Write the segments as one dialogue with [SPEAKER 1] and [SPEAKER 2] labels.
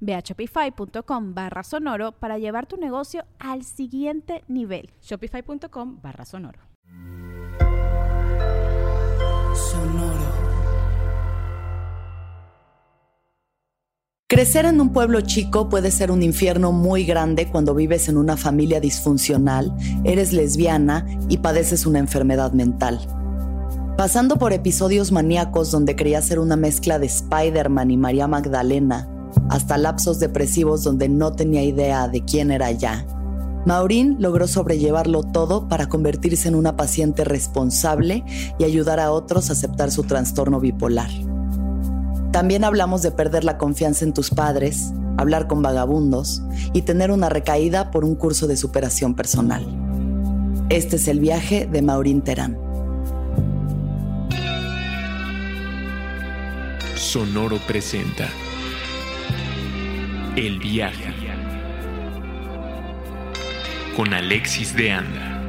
[SPEAKER 1] Ve a shopify.com barra sonoro para llevar tu negocio al siguiente nivel.
[SPEAKER 2] Shopify.com barra sonoro.
[SPEAKER 3] Sonoro. Crecer en un pueblo chico puede ser un infierno muy grande cuando vives en una familia disfuncional, eres lesbiana y padeces una enfermedad mental. Pasando por episodios maníacos donde quería ser una mezcla de Spider-Man y María Magdalena, hasta lapsos depresivos donde no tenía idea de quién era ya. Maureen logró sobrellevarlo todo para convertirse en una paciente responsable y ayudar a otros a aceptar su trastorno bipolar. También hablamos de perder la confianza en tus padres, hablar con vagabundos y tener una recaída por un curso de superación personal. Este es el viaje de Maureen Terán.
[SPEAKER 4] Sonoro presenta el viaje con Alexis de Anda.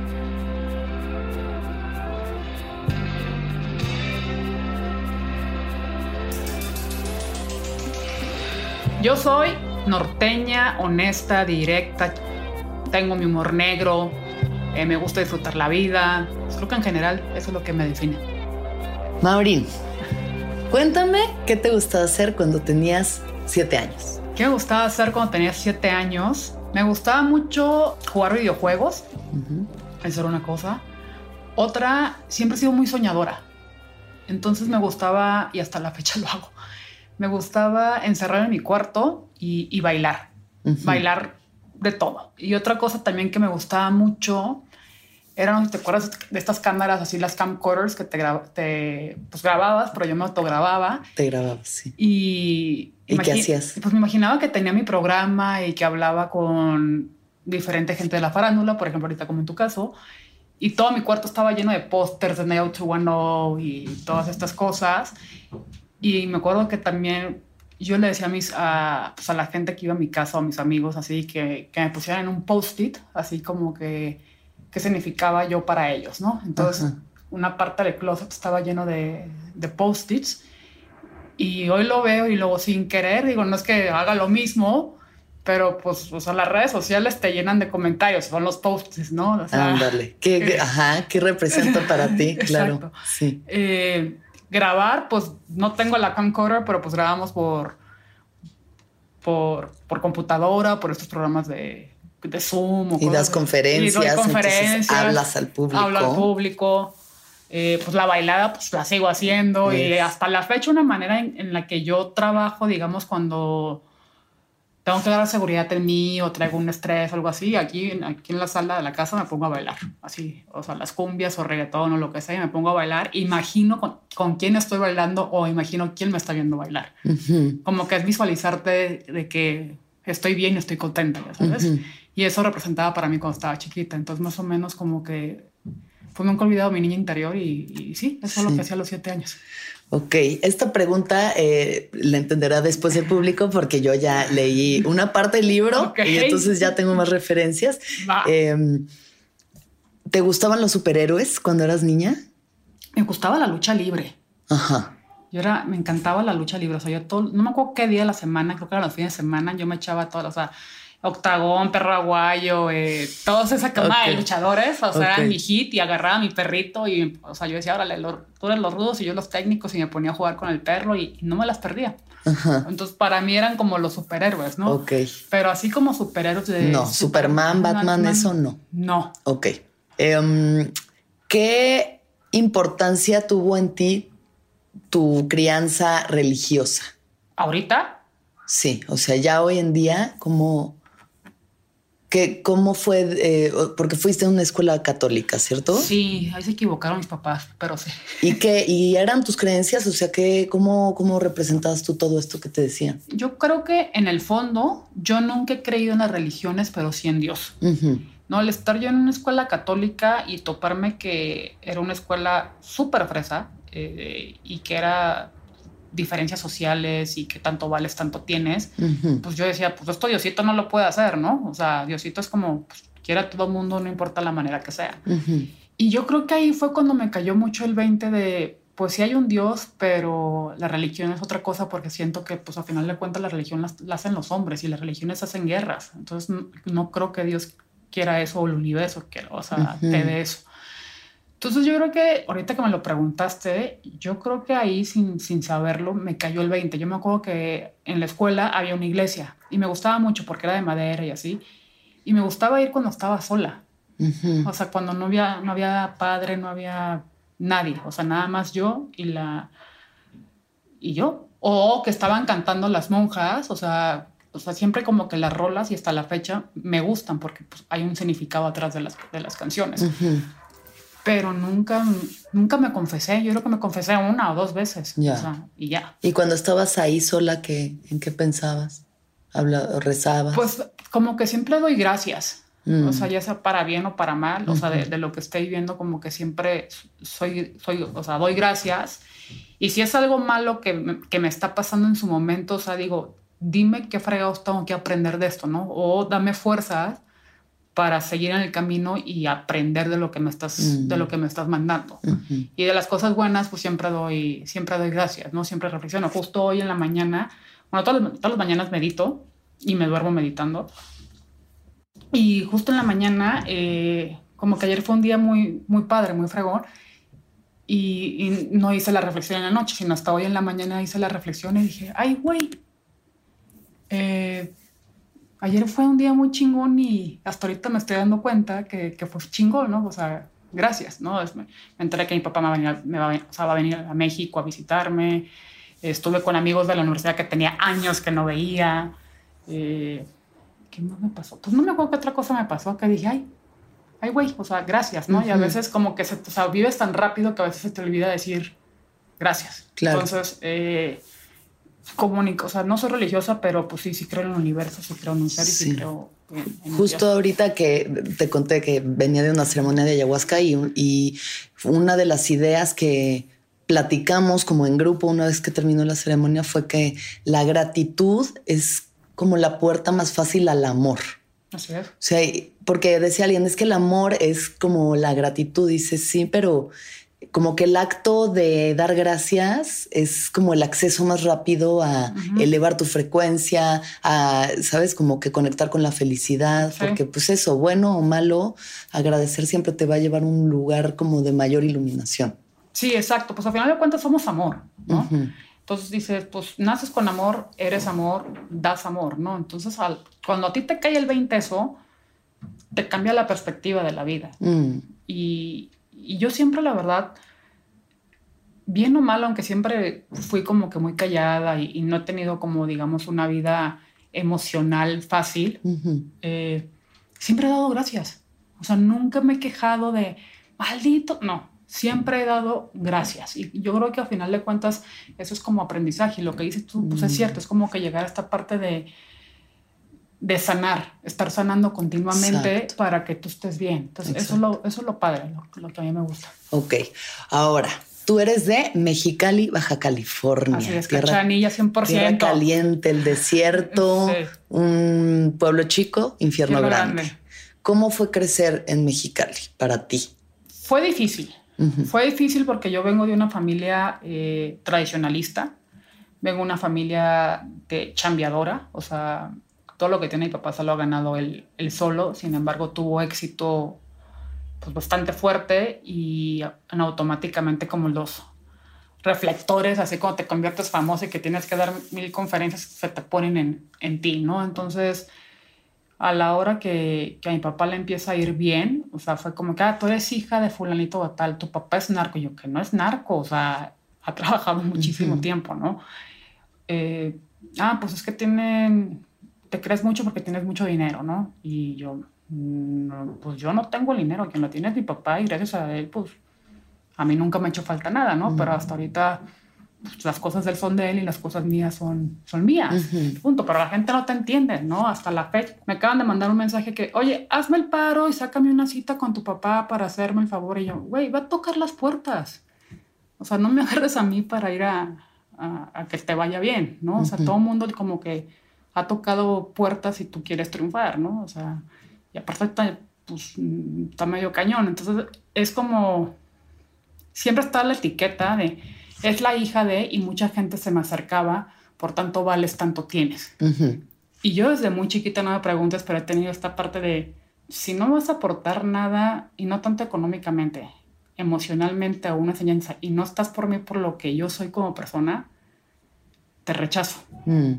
[SPEAKER 5] Yo soy norteña, honesta, directa, tengo mi humor negro, eh, me gusta disfrutar la vida. Creo que en general eso es lo que me define.
[SPEAKER 3] Maureen, cuéntame qué te gustaba hacer cuando tenías siete años.
[SPEAKER 5] ¿Qué me gustaba hacer cuando tenía siete años? Me gustaba mucho jugar videojuegos. Esa era una cosa. Otra, siempre he sido muy soñadora. Entonces me gustaba, y hasta la fecha lo hago, me gustaba encerrar en mi cuarto y, bailar. Bailar de todo. Y otra cosa también que me gustaba mucho eran, ¿te acuerdas de estas cámaras así, las camcorders que te, te pues, grababas, pero yo me autogrababa?
[SPEAKER 3] Te grababas, sí.
[SPEAKER 5] Y
[SPEAKER 3] ¿Y qué hacías?
[SPEAKER 5] Pues me imaginaba que tenía mi programa y que hablaba con diferente gente de la farándula, por ejemplo, ahorita como en tu caso, y todo mi cuarto estaba lleno de pósters de Neo 210 y todas estas cosas. Y me acuerdo que también yo le decía a, mis, a, pues a la gente que iba a mi casa o a mis amigos, así que, que me pusieran en un post-it, así como que qué significaba yo para ellos, ¿no? Entonces, una parte del closet estaba lleno de, de post-its y hoy lo veo y luego sin querer, digo, no es que haga lo mismo, pero pues, o sea, las redes sociales te llenan de comentarios, son los posts, ¿no? O
[SPEAKER 3] Ándale, ¿Qué, eh, ajá, ¿qué representa para ti? Claro, sí.
[SPEAKER 5] Eh, grabar, pues no tengo la camcorder, pero pues grabamos por, por, por computadora, por estos programas de, de Zoom.
[SPEAKER 3] y das conferencias,
[SPEAKER 5] y conferencias
[SPEAKER 3] hablas al público.
[SPEAKER 5] Hablo al público. Eh, pues la bailada pues la sigo haciendo y hasta la fecha una manera en, la que yo trabajo, digamos, cuando tengo que dar seguridad en mí o traigo un estrés o algo así, aquí, aquí en la sala de la casa me pongo a bailar, así, o sea, las cumbias o reggaetón o lo que sea, y me pongo a bailar, imagino con, quién estoy bailando o imagino quién me está viendo bailar. Como que es visualizarte de, que estoy bien y estoy contenta, ¿sabes? Y eso representaba para mí cuando estaba chiquita, entonces más o menos como que pues nunca he olvidado mi niña interior y, sí, eso es lo que hacía a los siete años.
[SPEAKER 3] Ok, esta pregunta eh, la entenderá después el público porque yo ya leí una parte del libro y entonces ya tengo más referencias. Em, ¿Te gustaban los superhéroes cuando eras niña?
[SPEAKER 5] Me gustaba la lucha libre. Ajá. Yo era, me encantaba la lucha libre. O sea, yo todo, no me acuerdo qué día de la semana, creo que era los fines de semana, yo me echaba todas, o sea, Octagón, Perro Aguayo, eh, toda esa cama de luchadores, o sea, era mi hit y agarraba a mi perrito y, o sea, yo decía, órale, tú eres los rudos y yo los técnicos y me ponía a jugar con el perro y, no me las perdía. Entonces, para mí eran como los superhéroes, ¿no?
[SPEAKER 3] Ok.
[SPEAKER 5] Pero así como superhéroes de...
[SPEAKER 3] No, Superman, Batman, eso no.
[SPEAKER 5] No.
[SPEAKER 3] Ok. Em, ¿Qué importancia tuvo en ti tu crianza religiosa?
[SPEAKER 5] ¿Ahorita?
[SPEAKER 3] Sí, o sea, ya hoy en día, ¿cómo, que, cómo fue? eh, porque fuiste a una escuela católica, ¿cierto?
[SPEAKER 5] Sí, ahí se equivocaron mis papás, pero sí.
[SPEAKER 3] ¿Y qué? ¿Y eran tus creencias? O sea, ¿qué, cómo, ¿cómo representabas tú todo esto que te decían?
[SPEAKER 5] Yo creo que en el fondo yo nunca he creído en las religiones, pero sí en Dios. No, al estar yo en una escuela católica y toparme que era una escuela súper fresa eh, y que era diferencias sociales y que tanto vales, tanto tienes,
[SPEAKER 3] ujú.
[SPEAKER 5] pues yo decía, pues esto Diosito no lo puede hacer, ¿no? O sea, Diosito es como, pues, quiere a todo el mundo, no importa la manera que sea.
[SPEAKER 3] Ujú,
[SPEAKER 5] Y yo creo que ahí fue cuando me cayó mucho el 20 de, pues sí hay un Dios, pero la religión es otra cosa porque siento que, pues a final de cuentas, la religión la, la hacen los hombres y las religiones hacen guerras. Entonces, no, no creo que Dios quiera eso o el universo quiera, o sea,
[SPEAKER 3] Ujú.
[SPEAKER 5] te dé eso. Entonces yo creo que ahorita que me lo preguntaste, yo creo que ahí sin, sin saberlo me cayó el 20. Yo me acuerdo que en la escuela había una iglesia y me gustaba mucho porque era de madera y así. Y me gustaba ir cuando estaba sola.
[SPEAKER 3] ujú.
[SPEAKER 5] O sea, cuando no había, no había padre, no había nadie. O sea, nada más yo y la y yo. O que estaban cantando las monjas. O sea, o sea, siempre como que las rolas y hasta la fecha me gustan porque pues, hay un significado atrás de las, de las canciones.
[SPEAKER 3] Ujú.
[SPEAKER 5] Pero nunca, nunca me confesé. Yo creo que me confesé una o dos veces.
[SPEAKER 3] Ya.
[SPEAKER 5] O sea, y ya.
[SPEAKER 3] Y cuando estabas ahí sola, ¿qué, ¿en qué pensabas? Habla, ¿Rezabas?
[SPEAKER 5] Pues como que siempre doy gracias.
[SPEAKER 3] Mm.
[SPEAKER 5] O sea, ya sea para bien o para mal, o sea, de, de lo que estoy viendo, como que siempre soy, soy, o sea, doy gracias. Y si es algo malo que, me- que me está pasando en su momento, o sea, digo, dime qué fregados tengo que aprender de esto, ¿no? O dame fuerzas para seguir en el camino y aprender de lo que me estás,
[SPEAKER 3] Mm.
[SPEAKER 5] de lo que me estás mandando. Y de las cosas buenas, pues siempre doy, siempre doy gracias, ¿no? Siempre reflexiono. Justo hoy en la mañana, bueno, todas todas las mañanas medito y me duermo meditando. Y justo en la mañana, eh, como que ayer fue un día muy, muy padre, muy fregón, y, y no hice la reflexión en la noche, sino hasta hoy en la mañana hice la reflexión y dije, ay, güey, eh, ayer fue un día muy chingón y hasta ahorita me estoy dando cuenta que, que fue chingón, ¿no? O sea, gracias, ¿no? Me enteré que mi papá me va, a venir, me va o sea, va a venir a México a visitarme, estuve con amigos de la universidad que tenía años que no veía. Eh, ¿Qué más me pasó? Pues no me acuerdo qué otra cosa me pasó, que dije, ay, ay, güey, o sea, gracias, ¿no? Y a veces como que se, o sea, vives tan rápido que a veces se te olvida decir gracias.
[SPEAKER 3] Claro.
[SPEAKER 5] Entonces, eh, comunico, o sea, no soy religiosa, pero pues sí, sí creo en el universo, sí creo en un ser y sí,
[SPEAKER 3] Sí.
[SPEAKER 5] creo en, en
[SPEAKER 3] Justo
[SPEAKER 5] Dios.
[SPEAKER 3] ahorita que te conté que venía de una ceremonia de ayahuasca y, y una de las ideas que platicamos como en grupo una vez que terminó la ceremonia fue que la gratitud es como la puerta más fácil al amor.
[SPEAKER 5] Así es.
[SPEAKER 3] O sea, porque decía alguien, es que el amor es como la gratitud. Dice, sí, pero como que el acto de dar gracias es como el acceso más rápido a
[SPEAKER 5] Ujú.
[SPEAKER 3] elevar tu frecuencia, a, ¿sabes? Como que conectar con la felicidad,
[SPEAKER 5] Sí.
[SPEAKER 3] porque pues eso, bueno o malo, agradecer siempre te va a llevar a un lugar como de mayor iluminación.
[SPEAKER 5] Sí, exacto. Pues al final de cuentas somos amor, ¿no?
[SPEAKER 3] Ujú.
[SPEAKER 5] Entonces dices, pues naces con amor, eres amor, das amor, ¿no? Entonces al- cuando a ti te cae el 20 eso, te cambia la perspectiva de la vida.
[SPEAKER 3] Mm,
[SPEAKER 5] Y, y yo siempre, la verdad, bien o mal, aunque siempre fui como que muy callada y, y no he tenido como, digamos, una vida emocional fácil, eh, siempre he dado gracias. O sea, nunca me he quejado de, maldito, no, siempre he dado gracias. Y yo creo que al final de cuentas eso es como aprendizaje. Y lo que dices tú, pues es
[SPEAKER 3] Mm.
[SPEAKER 5] cierto, es como que llegar a esta parte de, de sanar, estar sanando continuamente
[SPEAKER 3] Exacto.
[SPEAKER 5] para que tú estés bien. Entonces, eso es, lo, eso es lo padre, lo, lo que a mí me gusta.
[SPEAKER 3] Ok, ahora, tú eres de Mexicali, Baja California.
[SPEAKER 5] Así es,
[SPEAKER 3] tierra-
[SPEAKER 5] cachanilla 100%.
[SPEAKER 3] Tierra caliente, el desierto,
[SPEAKER 5] Sí.
[SPEAKER 3] un pueblo chico, infierno grande.
[SPEAKER 5] grande.
[SPEAKER 3] ¿Cómo fue crecer en Mexicali para ti?
[SPEAKER 5] Fue difícil. Fue difícil porque yo vengo de una familia eh, tradicionalista, vengo de una familia de chambeadora, o sea, todo lo que tiene mi papá se lo ha ganado él, él solo, sin embargo tuvo éxito pues, bastante fuerte y en automáticamente como los reflectores, así como te conviertes famoso y que tienes que dar mil conferencias, se te ponen en, en ti, ¿no? Entonces, a la hora que, que, a mi papá le empieza a ir bien, o sea, fue como que, ah, tú eres hija de fulanito o tal, tu papá es narco, y yo que no es narco, o sea, ha trabajado muchísimo tiempo, ¿no? Eh, ah, pues es que tienen, te crees mucho porque tienes mucho dinero, ¿no? Y yo, no, pues yo no tengo el dinero, quien lo tiene es mi papá y gracias a él, pues a mí nunca me ha hecho falta nada, ¿no? Pero hasta ahorita pues, las cosas de él son de él y las cosas mías son, son mías, punto. Pero la gente no te entiende, ¿no? Hasta la fecha. Me acaban de mandar un mensaje que, oye, hazme el paro y sácame una cita con tu papá para hacerme el favor. Y yo, güey, va a tocar las puertas. O sea, no me agarres a mí para ir a, a, que te vaya bien, ¿no? O sea, todo el mundo como que ha tocado puertas y tú quieres triunfar, ¿no? O sea, y aparte está, pues, está medio cañón. Entonces, es como, siempre está la etiqueta de, es la hija de, y mucha gente se me acercaba, por tanto vales, tanto tienes. Y yo desde muy chiquita no me preguntas, pero he tenido esta parte de, si no vas a aportar nada, y no tanto económicamente, emocionalmente a una enseñanza, y no estás por mí por lo que yo soy como persona, te rechazo. Mm.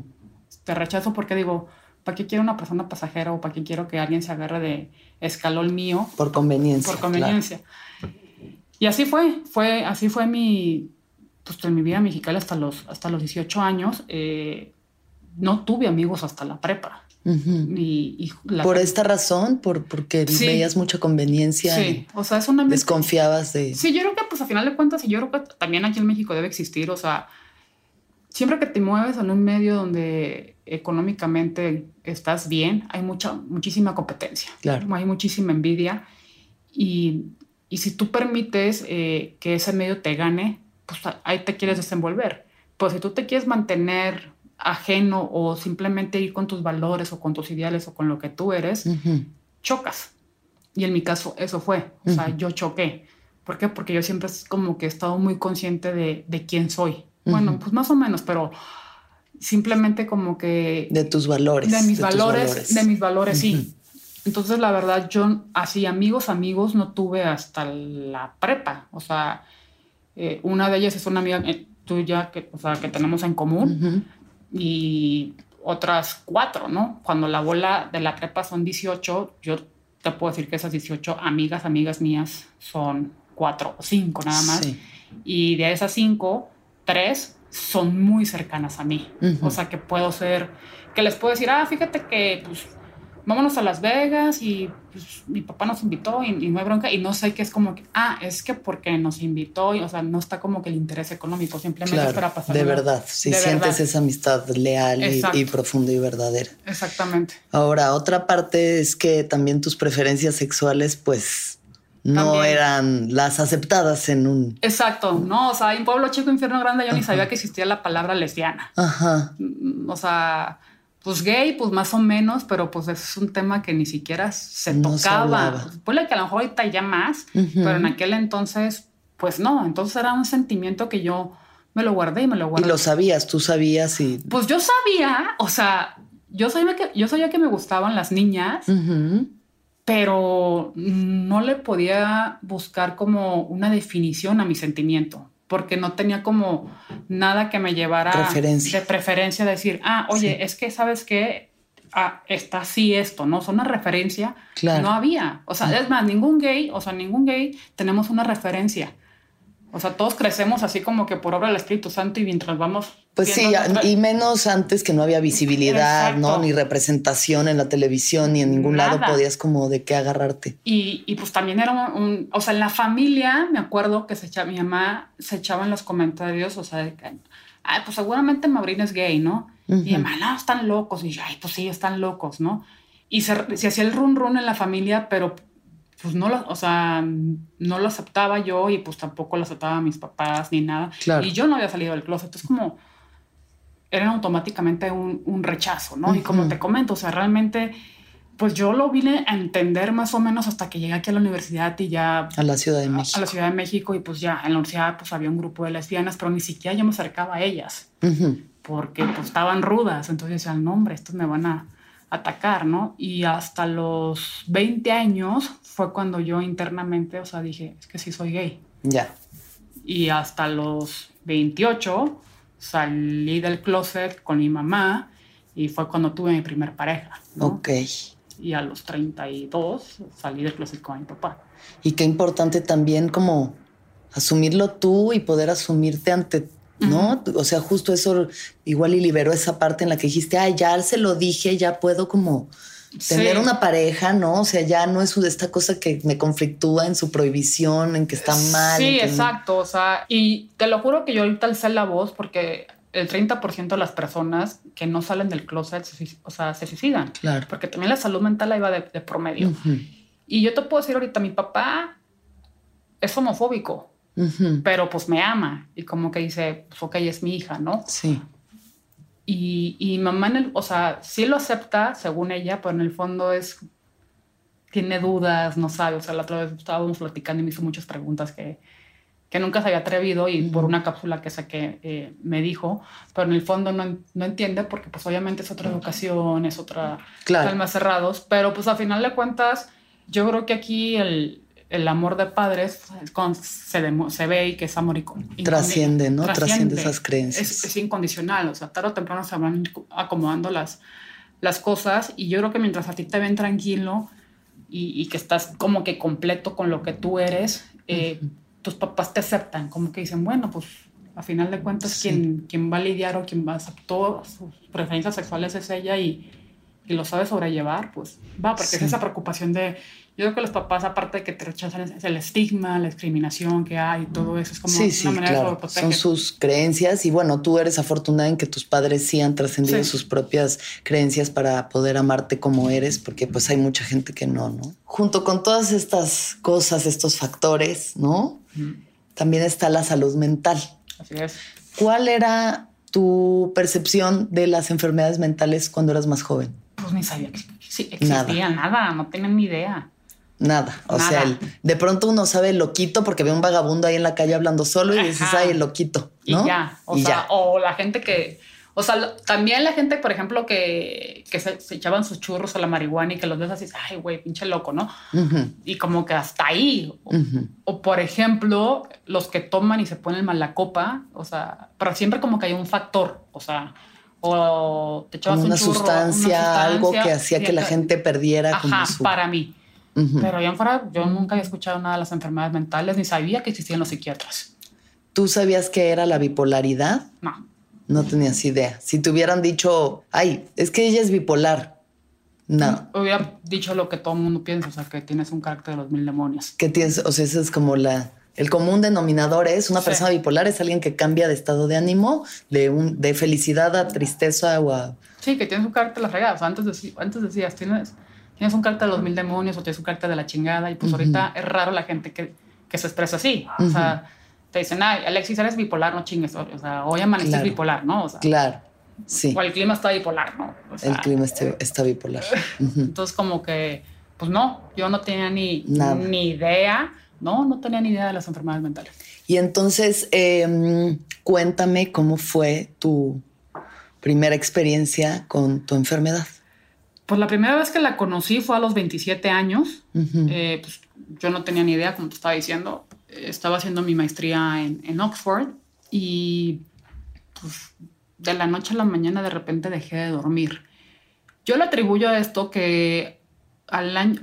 [SPEAKER 5] Te rechazo porque digo, ¿para qué quiero una persona pasajera o para qué quiero que alguien se agarre de escalón mío?
[SPEAKER 3] Por conveniencia.
[SPEAKER 5] Por conveniencia. Y así fue, fue, así fue mi, pues, en mi vida mexicana hasta los, hasta los 18 años. Eh, no tuve amigos hasta la prepa. y,
[SPEAKER 3] por esta razón, por, porque veías mucha conveniencia.
[SPEAKER 5] Sí, o sea, es una...
[SPEAKER 3] Desconfiabas de...
[SPEAKER 5] Sí, yo creo que pues a final de cuentas, y yo creo que también aquí en México debe existir, o sea, siempre que te mueves en un medio donde económicamente estás bien, hay mucha, muchísima competencia, claro. hay muchísima envidia y, y si tú permites eh, que ese medio te gane, pues ahí te quieres desenvolver. Pues si tú te quieres mantener ajeno o simplemente ir con tus valores o con tus ideales o con lo que tú eres, chocas. Y en mi caso eso fue, o sea, yo choqué. ¿Por qué? Porque yo siempre es como que he estado muy consciente de, de quién soy. Bueno, pues más o menos, pero simplemente como que...
[SPEAKER 3] De tus valores.
[SPEAKER 5] De mis valores, de mis valores, sí. Entonces, la verdad, yo así amigos, amigos no tuve hasta la prepa. O sea, eh, una de ellas es una amiga eh, tuya que, o sea, que tenemos en común y otras cuatro, ¿no? Cuando la bola de la prepa son 18, yo te puedo decir que esas 18 amigas, amigas mías son cuatro o cinco nada más. Y de esas cinco, tres son muy cercanas a mí. O sea, que puedo ser, que les puedo decir, ah, fíjate que pues vámonos a Las Vegas y pues, mi papá nos invitó y, no hay bronca y no sé qué es como que, ah, es que porque nos invitó, y, o sea, no está como que el interés económico, simplemente es para pasar.
[SPEAKER 3] De verdad, si sientes esa amistad leal y, profunda y verdadera.
[SPEAKER 5] Exactamente.
[SPEAKER 3] Ahora, otra parte es que también tus preferencias sexuales, pues no eran las aceptadas en un.
[SPEAKER 5] Exacto, no, o sea, en Pueblo Chico, Infierno Grande, yo ni sabía que existía la palabra lesbiana. Ajá. Mm, o sea, pues gay, pues más o menos, pero pues es un tema que ni siquiera se tocaba. Puede que a lo mejor ahorita ya más, pero en aquel entonces, pues no. Entonces era un sentimiento que yo me lo guardé y me lo guardé.
[SPEAKER 3] Y lo sabías, tú sabías y.
[SPEAKER 5] Pues yo sabía, o sea, yo sabía que, yo sabía que me gustaban las niñas, pero no le podía buscar como una definición a mi sentimiento porque no tenía como nada que me llevara de preferencia a decir, ah, oye, es que sabes que ah, está así esto, ¿no? Son una referencia. No había. O sea, es más, ningún gay, o sea, ningún gay tenemos una referencia. O sea, todos crecemos así como que por obra del Espíritu Santo y mientras vamos.
[SPEAKER 3] Pues sí, y menos antes que no había visibilidad, ¿no? Ni representación en la televisión, ni en ningún lado podías como de qué agarrarte.
[SPEAKER 5] Y, y pues también era un, O sea, en la familia, me acuerdo que se echaba, mi mamá se echaba en los comentarios, o sea, de que, ay, pues seguramente Maureen es gay, ¿no? Y mi mamá, no, están locos. Y yo, ay, pues sí, están locos, ¿no? Y se, se hacía el run run en la familia, pero pues no lo, o sea, no lo aceptaba yo y pues tampoco lo aceptaba mis papás ni nada. Y yo no había salido del closet. Entonces como era automáticamente un, rechazo, ¿no? Y como te comento, o sea, realmente, pues yo lo vine a entender más o menos hasta que llegué aquí a la universidad y ya...
[SPEAKER 3] A la Ciudad de México.
[SPEAKER 5] A, la Ciudad de México y pues ya en la universidad pues había un grupo de lesbianas, pero ni siquiera yo me acercaba a ellas. Porque pues estaban rudas. Entonces decían, no, hombre, estos me van a atacar, ¿no? Y hasta los 20 años fue cuando yo internamente, o sea, dije, es que sí soy gay.
[SPEAKER 3] Ya.
[SPEAKER 5] Y hasta los 28 salí del closet con mi mamá y fue cuando tuve mi primer pareja. ¿no?
[SPEAKER 3] Ok.
[SPEAKER 5] y a los 32 salí del closet con mi papá.
[SPEAKER 3] Y qué importante también como asumirlo tú y poder asumirte ante, ¿no? O sea, justo eso igual y liberó esa parte en la que dijiste, ay, ya se lo dije, ya puedo como tener
[SPEAKER 5] Sí.
[SPEAKER 3] una pareja, ¿no? O sea, ya no es esta cosa que me conflictúa en su prohibición, en que está mal.
[SPEAKER 5] Sí,
[SPEAKER 3] no-
[SPEAKER 5] exacto. O sea, y te lo juro que yo ahorita alcé la voz porque el 30% de las personas que no salen del closet, se, o sea, se suicidan.
[SPEAKER 3] Claro.
[SPEAKER 5] Porque también la salud mental ahí va de, de promedio. Y yo te puedo decir ahorita, mi papá es homofóbico,
[SPEAKER 3] ujú,
[SPEAKER 5] pero pues me ama. Y como que dice, pues ok, es mi hija, ¿no?
[SPEAKER 3] Sí,
[SPEAKER 5] Y, y mamá, en el, o sea, sí lo acepta, según ella, pero en el fondo es. Tiene dudas, no sabe. O sea, la otra vez estábamos platicando y me hizo muchas preguntas que, que nunca se había atrevido y por una cápsula que saqué eh, me dijo, pero en el fondo no, no entiende porque, pues, obviamente es otra educación, es otra.
[SPEAKER 3] Claro.
[SPEAKER 5] Están más cerrados, pero pues, a final de cuentas, yo creo que aquí el. El amor de padres es con- se, demo- se ve y que es amor y con-
[SPEAKER 3] Trasciende, ¿no?
[SPEAKER 5] trasciende.
[SPEAKER 3] Trasciende esas creencias.
[SPEAKER 5] Es, es incondicional, o sea, tarde o temprano se van acomodando las, las cosas y yo creo que mientras a ti te ven tranquilo y, y que estás como que completo con lo que tú eres, eh, tus papás te aceptan, como que dicen, bueno, pues a final de cuentas
[SPEAKER 3] Sí.
[SPEAKER 5] quien, quien va a lidiar o quien va a aceptar sus preferencias sexuales es ella y, y lo sabe sobrellevar, pues va, porque
[SPEAKER 3] Sí.
[SPEAKER 5] es esa preocupación de, yo creo que los papás, aparte de que te rechazan, es el estigma, la discriminación que hay y todo eso, es como
[SPEAKER 3] sí, sí,
[SPEAKER 5] una manera de
[SPEAKER 3] claro.
[SPEAKER 5] sobreproteger.
[SPEAKER 3] Son sus creencias y bueno, tú eres afortunada en que tus padres sí han trascendido
[SPEAKER 5] Sí.
[SPEAKER 3] sus propias creencias para poder amarte como eres, porque pues hay mucha gente que no, ¿no? Junto con todas estas cosas, estos factores, ¿no? También está la salud mental.
[SPEAKER 5] Así es.
[SPEAKER 3] ¿Cuál era tu percepción de las enfermedades mentales cuando eras más joven?
[SPEAKER 5] Pues ni sabía que sí, existía nada. no tenía ni idea.
[SPEAKER 3] Nada. O
[SPEAKER 5] Nada.
[SPEAKER 3] sea, el- de pronto uno sabe loquito porque ve un vagabundo ahí en la calle hablando solo y dices, ay, el loquito.
[SPEAKER 5] Y
[SPEAKER 3] ¿no?
[SPEAKER 5] ya. O
[SPEAKER 3] y
[SPEAKER 5] sea,
[SPEAKER 3] ya.
[SPEAKER 5] o la gente que. O sea, también la gente, por ejemplo, que, que se, se echaban sus churros a la marihuana y que los ves así, ay, güey, pinche loco, ¿no? Y como que hasta ahí. O, por ejemplo, los que toman y se ponen mal la copa, o sea, pero siempre como que hay un factor, o sea, o te echabas
[SPEAKER 3] Como
[SPEAKER 5] un
[SPEAKER 3] una
[SPEAKER 5] churro,
[SPEAKER 3] sustancia, algo que
[SPEAKER 5] sustancia,
[SPEAKER 3] hacía que la gente perdiera como
[SPEAKER 5] Ajá,
[SPEAKER 3] su...
[SPEAKER 5] para mí.
[SPEAKER 3] Ujú.
[SPEAKER 5] Pero allá en fuera, yo nunca había escuchado nada de las enfermedades mentales, ni sabía que existían los psiquiatras.
[SPEAKER 3] ¿Tú sabías qué era la bipolaridad?
[SPEAKER 5] No.
[SPEAKER 3] No tenías idea. Si te hubieran dicho, ay, es que ella es bipolar. No.
[SPEAKER 5] Hubiera dicho lo que todo el mundo piensa, o sea, que tienes un carácter de los mil demonios.
[SPEAKER 3] ¿Qué tienes? O sea, ese es como la... El común denominador es una
[SPEAKER 5] Sí.
[SPEAKER 3] persona bipolar es alguien que cambia de estado de ánimo, de, un, de felicidad a tristeza o a...
[SPEAKER 5] Sí, que tienes un carácter de las regadas. Antes, deci- antes decías, tienes, tienes un carácter de los mil demonios o tienes un carácter de la chingada. Y pues ahorita es raro la gente que, que se expresa así. O sea, te dicen, ay, Alexis, eres bipolar, no chingues. O sea, hoy amaneciste
[SPEAKER 3] Claro.
[SPEAKER 5] bipolar, ¿no? O sea,
[SPEAKER 3] Claro, sí.
[SPEAKER 5] o el clima está bipolar, ¿no? O sea,
[SPEAKER 3] El clima está bipolar.
[SPEAKER 5] Entonces, como que, pues no, yo no tenía ni,
[SPEAKER 3] Nada.
[SPEAKER 5] ni idea, no, no tenía ni idea de las enfermedades mentales.
[SPEAKER 3] Y entonces, eh, cuéntame cómo fue tu primera experiencia con tu enfermedad.
[SPEAKER 5] Pues la primera vez que la conocí fue a los 27 años.
[SPEAKER 3] Ujú.
[SPEAKER 5] Eh, pues, yo no tenía ni idea, como te estaba diciendo. Estaba haciendo mi maestría en, en Oxford y pues, de la noche a la mañana de repente dejé de dormir. Yo le atribuyo a esto que al año,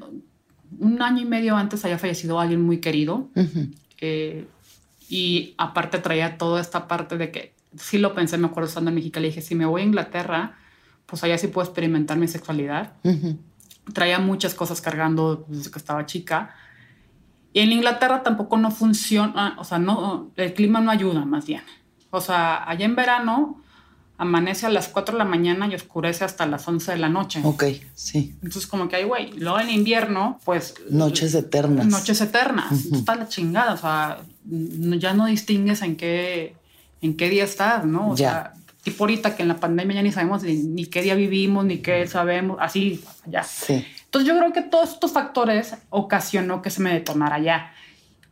[SPEAKER 5] un año y medio antes había fallecido alguien muy querido
[SPEAKER 3] Ujú.
[SPEAKER 5] eh, y aparte traía toda esta parte de que sí lo pensé, me acuerdo estando en México, le dije, si me voy a Inglaterra, pues allá sí puedo experimentar mi sexualidad
[SPEAKER 3] Ujú.
[SPEAKER 5] traía muchas cosas cargando desde que estaba chica. Y en Inglaterra tampoco no funciona, o sea, no, el clima no ayuda más bien. O sea, allá en verano amanece a las 4 de la mañana y oscurece hasta las 11 de la noche.
[SPEAKER 3] Ok, sí.
[SPEAKER 5] Entonces como que hay, güey, luego en invierno, pues...
[SPEAKER 3] Noches eternas.
[SPEAKER 5] Noches eternas. Entonces, Está la chingada, o sea, ya no distingues en qué, en qué día estás, ¿no? O
[SPEAKER 3] Ya.
[SPEAKER 5] sea, tipo ahorita que en la pandemia ya ni sabemos ni, ni qué día vivimos, ni qué sabemos, así, ya.
[SPEAKER 3] Sí.
[SPEAKER 5] Entonces yo creo que todos estos factores ocasionó que se me detonara ya.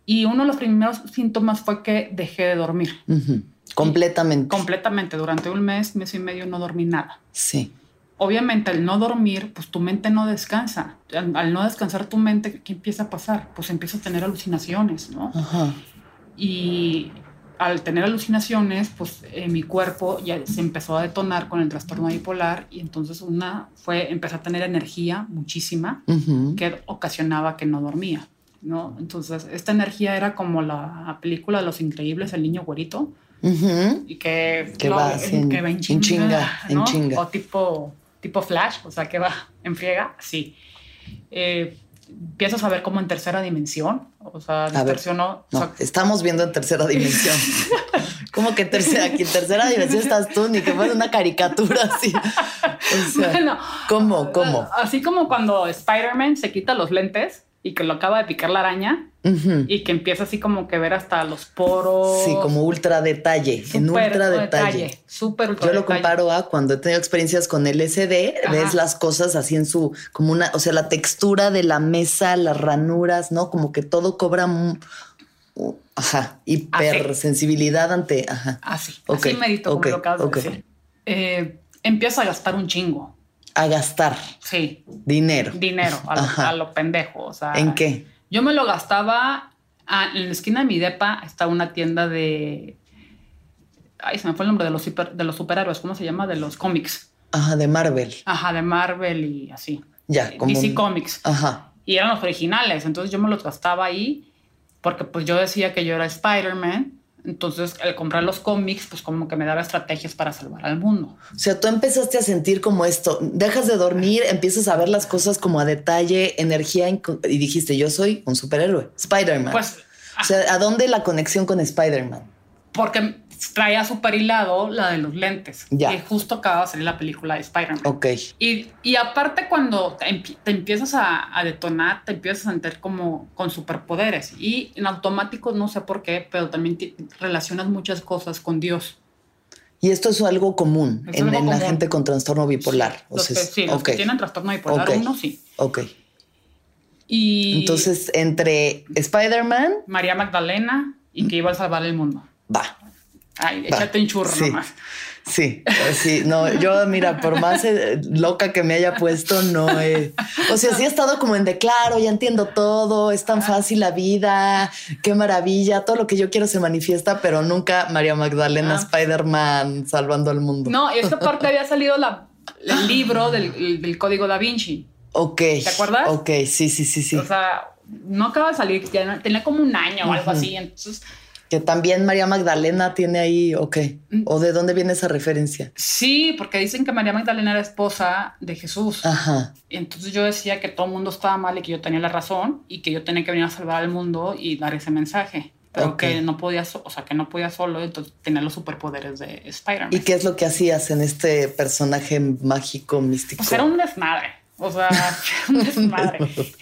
[SPEAKER 5] Y uno de los primeros síntomas fue que dejé de dormir.
[SPEAKER 3] Ujú. Completamente.
[SPEAKER 5] Completamente. Durante un mes, mes y medio no dormí nada.
[SPEAKER 3] sí.
[SPEAKER 5] Obviamente al no dormir, pues tu mente no descansa. Al, al no descansar tu mente, ¿qué empieza a pasar? Pues empieza a tener alucinaciones, ¿no?
[SPEAKER 3] Ajá.
[SPEAKER 5] Y al tener alucinaciones, pues eh, mi cuerpo ya se empezó a detonar con el trastorno bipolar y entonces una fue, empecé a tener energía muchísima que ocasionaba que no dormía, ¿no? Entonces esta energía era como la película de Los Increíbles, el niño güerito, y que,
[SPEAKER 3] Que va en-
[SPEAKER 5] que va en
[SPEAKER 3] en
[SPEAKER 5] chinga,
[SPEAKER 3] chinga, en
[SPEAKER 5] ¿no?
[SPEAKER 3] chinga.
[SPEAKER 5] O tipo, tipo flash, o sea, que va en friega, sí. Eh, empiezas a ver como en tercera dimensión, o sea, distorsionó. o
[SPEAKER 3] No,
[SPEAKER 5] sea,
[SPEAKER 3] estamos viendo en tercera dimensión. ¿Cómo que tercera? Aquí en tercera dimensión estás tú, ni que fuera una caricatura así. O sea,
[SPEAKER 5] Bueno,
[SPEAKER 3] ¿cómo? ¿Cómo?
[SPEAKER 5] Así como cuando Spider-Man se quita los lentes y que lo acaba de picar la araña y que empieza así como que ver hasta los poros.
[SPEAKER 3] Sí, como ultra detalle, en ultra detalle.
[SPEAKER 5] Súper ultra
[SPEAKER 3] Yo lo
[SPEAKER 5] detalle.
[SPEAKER 3] comparo a cuando he tenido experiencias con LSD,
[SPEAKER 5] Ajá.
[SPEAKER 3] ves las cosas así en su, como una, o sea, la textura de la mesa, las ranuras, ¿no? Como que todo cobra, ajá, hipersensibilidad ante, ajá,
[SPEAKER 5] Así,
[SPEAKER 3] Ok,
[SPEAKER 5] así merito como
[SPEAKER 3] ok,
[SPEAKER 5] lo acabas de
[SPEAKER 3] ok.
[SPEAKER 5] decir. Eh, empieza a gastar un chingo.
[SPEAKER 3] A gastar
[SPEAKER 5] Sí,
[SPEAKER 3] dinero.
[SPEAKER 5] dinero a lo,
[SPEAKER 3] Ajá.
[SPEAKER 5] a lo pendejo. O sea,
[SPEAKER 3] ¿En qué?
[SPEAKER 5] Yo me lo gastaba ah, en la esquina de mi depa. Está una tienda de. Ay, se me fue el nombre de los, super- de los superhéroes. ¿Cómo se llama? De los cómics.
[SPEAKER 3] Ajá, de Marvel.
[SPEAKER 5] Ajá, de Marvel y así.
[SPEAKER 3] Ya, como
[SPEAKER 5] DC
[SPEAKER 3] un-
[SPEAKER 5] Comics.
[SPEAKER 3] Ajá.
[SPEAKER 5] Y eran los originales. Entonces yo me los gastaba ahí porque pues yo decía que yo era Spider-Man. Entonces el comprar los cómics pues como que me daba estrategias para salvar al mundo.
[SPEAKER 3] O sea, tú empezaste a sentir como esto, dejas de dormir, empiezas a ver las cosas como a detalle, energía, y dijiste, yo soy un superhéroe, Spider-Man.
[SPEAKER 5] Pues
[SPEAKER 3] o sea, ¿a dónde la conexión con Spider-Man?
[SPEAKER 5] porque traía super hilado la de los lentes.
[SPEAKER 3] Ya.
[SPEAKER 5] Y justo acaba de salir la película de Spider-Man.
[SPEAKER 3] Ok.
[SPEAKER 5] Y, y aparte cuando te, te empiezas a, a detonar, te empiezas a sentir como con superpoderes. Y en automático, no sé por qué, pero también te relacionas muchas cosas con Dios.
[SPEAKER 3] Y esto es algo común
[SPEAKER 5] Es
[SPEAKER 3] en,
[SPEAKER 5] algo
[SPEAKER 3] en la
[SPEAKER 5] común.
[SPEAKER 3] gente con trastorno bipolar. O
[SPEAKER 5] Los
[SPEAKER 3] sea,
[SPEAKER 5] que, sí, los que tienen trastorno bipolar
[SPEAKER 3] Ok.
[SPEAKER 5] uno, sí.
[SPEAKER 3] ok.
[SPEAKER 5] Y
[SPEAKER 3] Entonces, entre Spider-Man,
[SPEAKER 5] María Magdalena y que iba a salvar el mundo.
[SPEAKER 3] va.
[SPEAKER 5] Ay, échate un churro
[SPEAKER 3] Sí.
[SPEAKER 5] nomás.
[SPEAKER 3] Sí, sí, no, yo mira, por más eh, loca que me haya puesto, no he, o sea, sí he estado como en de claro, ya entiendo todo, es tan fácil la vida, qué maravilla, todo lo que yo quiero se manifiesta, pero nunca María Magdalena,
[SPEAKER 5] Ah.
[SPEAKER 3] Spider-Man salvando al mundo.
[SPEAKER 5] No, y esta parte había salido la- el libro del, del código da Vinci.
[SPEAKER 3] Ok.
[SPEAKER 5] ¿Te acuerdas?
[SPEAKER 3] Ok, sí, sí, sí, sí.
[SPEAKER 5] O sea, no acaba de salir, tenía como un año o algo así. Entonces,
[SPEAKER 3] que también María Magdalena tiene ahí, ok.
[SPEAKER 5] Mm.
[SPEAKER 3] ¿O de dónde viene esa referencia?
[SPEAKER 5] sí, porque dicen que María Magdalena era esposa de Jesús.
[SPEAKER 3] Ajá.
[SPEAKER 5] Entonces yo decía que todo el mundo estaba mal y que yo tenía la razón y que yo tenía que venir a salvar al mundo y dar ese mensaje. Pero
[SPEAKER 3] Ok.
[SPEAKER 5] que no podía, o sea, que no podía solo, entonces tenía los superpoderes de Spider-Man.
[SPEAKER 3] ¿Y qué es lo que hacías en este personaje mágico místico?
[SPEAKER 5] Pues era un desmadre. O sea, un desmadre.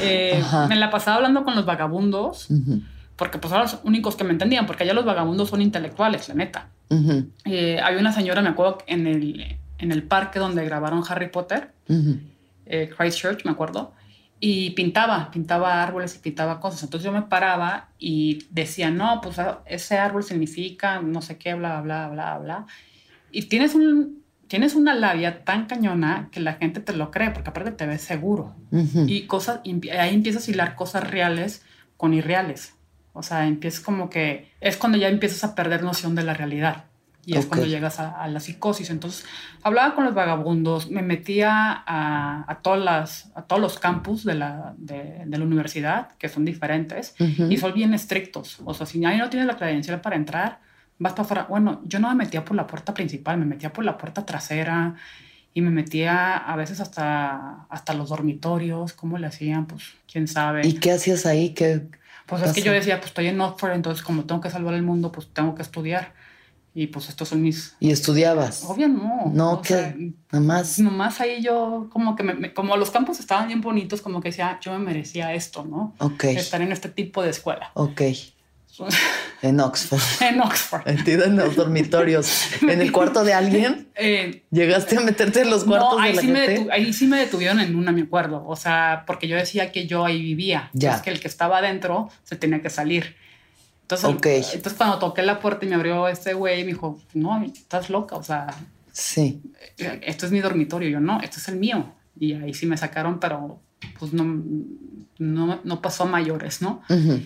[SPEAKER 5] Eh, me la pasaba hablando con los vagabundos,
[SPEAKER 3] Ujú,
[SPEAKER 5] porque pues eran los únicos que me entendían, porque allá los vagabundos son intelectuales, la neta.
[SPEAKER 3] ujú,
[SPEAKER 5] Eh, había una señora, me acuerdo, en el, en el parque donde grabaron Harry Potter,
[SPEAKER 3] ujú.
[SPEAKER 5] eh, Christchurch, me acuerdo, y pintaba, pintaba árboles y pintaba cosas. Entonces yo me paraba y decía, no, pues ah, ese árbol significa no sé qué, bla, bla, bla, bla. Y tienes, un, tienes una labia tan cañona que la gente te lo cree, porque aparte te ves seguro.
[SPEAKER 3] Ujú.
[SPEAKER 5] Y cosas, y ahí empiezas a hilar cosas reales con irreales. O sea, empiezas como que es cuando ya empiezas a perder noción de la realidad. Y es
[SPEAKER 3] Ok.
[SPEAKER 5] cuando llegas a, a la psicosis. Entonces, hablaba con los vagabundos, me metía a, a, todas las, a todos los campus de la, de, de la universidad, que son diferentes,
[SPEAKER 3] Ujú.
[SPEAKER 5] y son bien estrictos. O sea, si ahí no tienes la credencial para entrar, vas para afuera. Bueno, yo no me metía por la puerta principal, me metía por la puerta trasera y me metía a veces hasta, hasta los dormitorios. ¿Cómo le hacían? Pues quién sabe.
[SPEAKER 3] ¿Y qué hacías ahí? ¿Qué?
[SPEAKER 5] Pues es que
[SPEAKER 3] pasa?
[SPEAKER 5] yo decía, pues estoy en Oxford, entonces como tengo que salvar el mundo, pues tengo que estudiar. Y pues estos son mis...
[SPEAKER 3] ¿Y estudiabas?
[SPEAKER 5] Obvio no.
[SPEAKER 3] No, que
[SPEAKER 5] sea,
[SPEAKER 3] nada más.
[SPEAKER 5] nomás ahí yo como que me- me- como los campos estaban bien bonitos, como que decía, yo me merecía esto, ¿no?
[SPEAKER 3] Ok,
[SPEAKER 5] Estar en este tipo de escuela.
[SPEAKER 3] ok. En Oxford.
[SPEAKER 5] en Oxford.
[SPEAKER 3] Metida en los dormitorios. ¿En el cuarto de alguien?
[SPEAKER 5] Eh,
[SPEAKER 3] ¿Llegaste a meterte en los cuartos
[SPEAKER 5] no, ahí
[SPEAKER 3] de la
[SPEAKER 5] sí, me
[SPEAKER 3] gente?
[SPEAKER 5] detu- ahí sí me detuvieron en una, me acuerdo. O sea, porque yo decía que yo ahí vivía.
[SPEAKER 3] Ya.
[SPEAKER 5] Es que el que estaba adentro se tenía que salir. Entonces,
[SPEAKER 3] Ok.
[SPEAKER 5] entonces cuando toqué la puerta y me abrió este güey, me dijo, no, estás loca. O sea,
[SPEAKER 3] Sí.
[SPEAKER 5] esto es mi dormitorio. Yo no, esto es el mío. Y ahí sí me sacaron, pero pues no, no, no pasó a mayores, ¿no?
[SPEAKER 3] Ujú.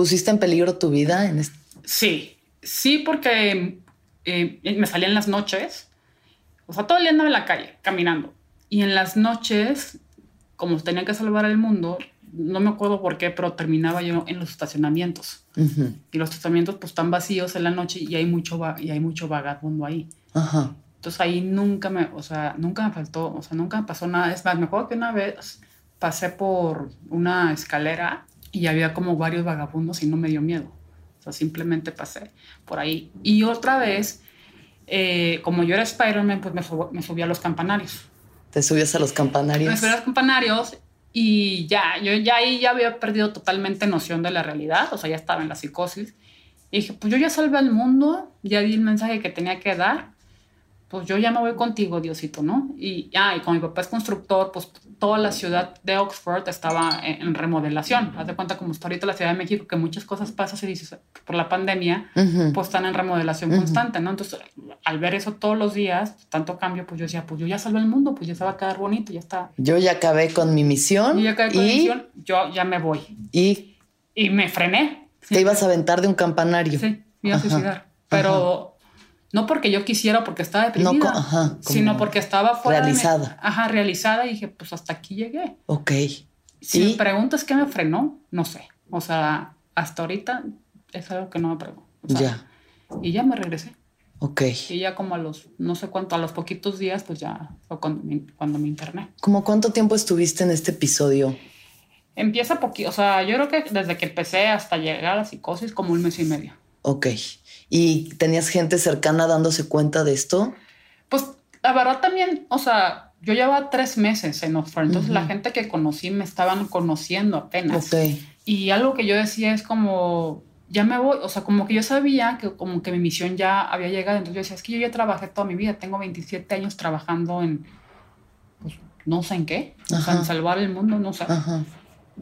[SPEAKER 3] ¿Pusiste en peligro tu vida? En este-
[SPEAKER 5] Sí, sí, porque eh, me salía en las noches. O sea, todo el día andaba en la calle, caminando. Y en las noches, como tenía que salvar al mundo, no me acuerdo por qué, pero terminaba yo en los estacionamientos.
[SPEAKER 3] Ujú.
[SPEAKER 5] Y los estacionamientos pues están vacíos en la noche y hay mucho, y hay mucho vagabundo ahí.
[SPEAKER 3] Ajá.
[SPEAKER 5] Entonces ahí nunca me, o sea, nunca me faltó, o sea, nunca me pasó nada. Es más, me acuerdo que una vez pasé por una escalera y había como varios vagabundos y no me dio miedo. O sea, simplemente pasé por ahí. Y otra vez, eh, como yo era Spider-Man, pues me, sub- me subí a los campanarios.
[SPEAKER 3] Te subías a los
[SPEAKER 5] Me
[SPEAKER 3] campanarios.
[SPEAKER 5] subí a los campanarios y ya, yo ya ahí ya había perdido totalmente noción de la realidad, o sea, ya estaba en la psicosis. Y dije, pues yo ya salvé al mundo, ya di el mensaje que tenía que dar, pues yo ya me voy contigo, Diosito, ¿no? Y, ah, y como mi papá es constructor, pues toda la ciudad de Oxford estaba en, remodelación. Haz de cuenta como está ahorita la Ciudad de México, que muchas cosas pasan, se dice, por la pandemia, pues están en remodelación constante, ¿no? Entonces, al ver eso todos los días, tanto cambio, pues yo decía, pues yo ya salvé el mundo, pues ya se va a quedar bonito, ya está.
[SPEAKER 3] Yo ya acabé con mi misión
[SPEAKER 5] Y ya acabé con
[SPEAKER 3] y,
[SPEAKER 5] la misión, yo ya me voy.
[SPEAKER 3] y
[SPEAKER 5] Y me frené. Sí,
[SPEAKER 3] te ibas a aventar de un campanario.
[SPEAKER 5] sí, me iba a
[SPEAKER 3] Ajá,
[SPEAKER 5] suicidar. Pero no porque yo quisiera, porque estaba deprimida,
[SPEAKER 3] No, ajá,
[SPEAKER 5] sino porque estaba fuera de
[SPEAKER 3] realizada.
[SPEAKER 5] ajá, realizada y dije, pues hasta aquí llegué.
[SPEAKER 3] Ok.
[SPEAKER 5] Si
[SPEAKER 3] ¿Y?
[SPEAKER 5] me preguntas qué me frenó, no sé. O sea, hasta ahorita es algo que no me pregunto. O sea,
[SPEAKER 3] Ya.
[SPEAKER 5] Y ya me regresé.
[SPEAKER 3] Ok.
[SPEAKER 5] Y ya como a los, no sé cuánto, a los poquitos días, pues ya fue cuando me, cuando me interné.
[SPEAKER 3] ¿Cómo cuánto tiempo estuviste en este episodio?
[SPEAKER 5] Empieza poquito, o sea, yo creo que desde que empecé hasta llegar a la psicosis, como un mes y medio.
[SPEAKER 3] Ok. ¿Y tenías gente cercana dándose cuenta de esto?
[SPEAKER 5] Pues la verdad también, o sea, yo llevaba tres meses en Oxford, entonces la gente que conocí me estaban conociendo apenas.
[SPEAKER 3] Ok.
[SPEAKER 5] Y algo que yo decía es como, ya me voy, o sea, como que yo sabía que como que mi misión ya había llegado, entonces yo decía, es que yo ya trabajé toda mi vida, tengo 27 años trabajando en, pues, no sé en qué, o sea, en salvar el mundo, no sé.
[SPEAKER 3] Ajá.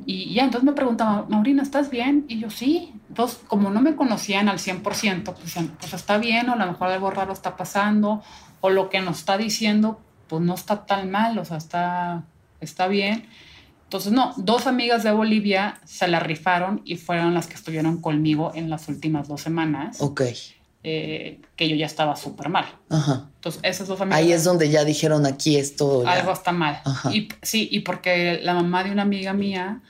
[SPEAKER 5] Y ya, entonces me preguntaba, Maurina, ¿estás bien? Y yo, sí. Entonces, como no me conocían al 100%, pues, pues está bien, o a lo mejor algo raro está pasando, o lo que nos está diciendo, pues no está tan mal, o sea, está, está bien. Entonces, no, dos amigas de Bolivia se la rifaron y fueron las que estuvieron conmigo en las últimas dos semanas,
[SPEAKER 3] Ok.
[SPEAKER 5] Eh, que yo ya estaba súper mal.
[SPEAKER 3] Ajá.
[SPEAKER 5] Entonces, esas dos amigas...
[SPEAKER 3] Ahí es donde ya dijeron aquí esto. ya.
[SPEAKER 5] algo está mal.
[SPEAKER 3] Ajá.
[SPEAKER 5] Y sí, y porque la mamá de una amiga mía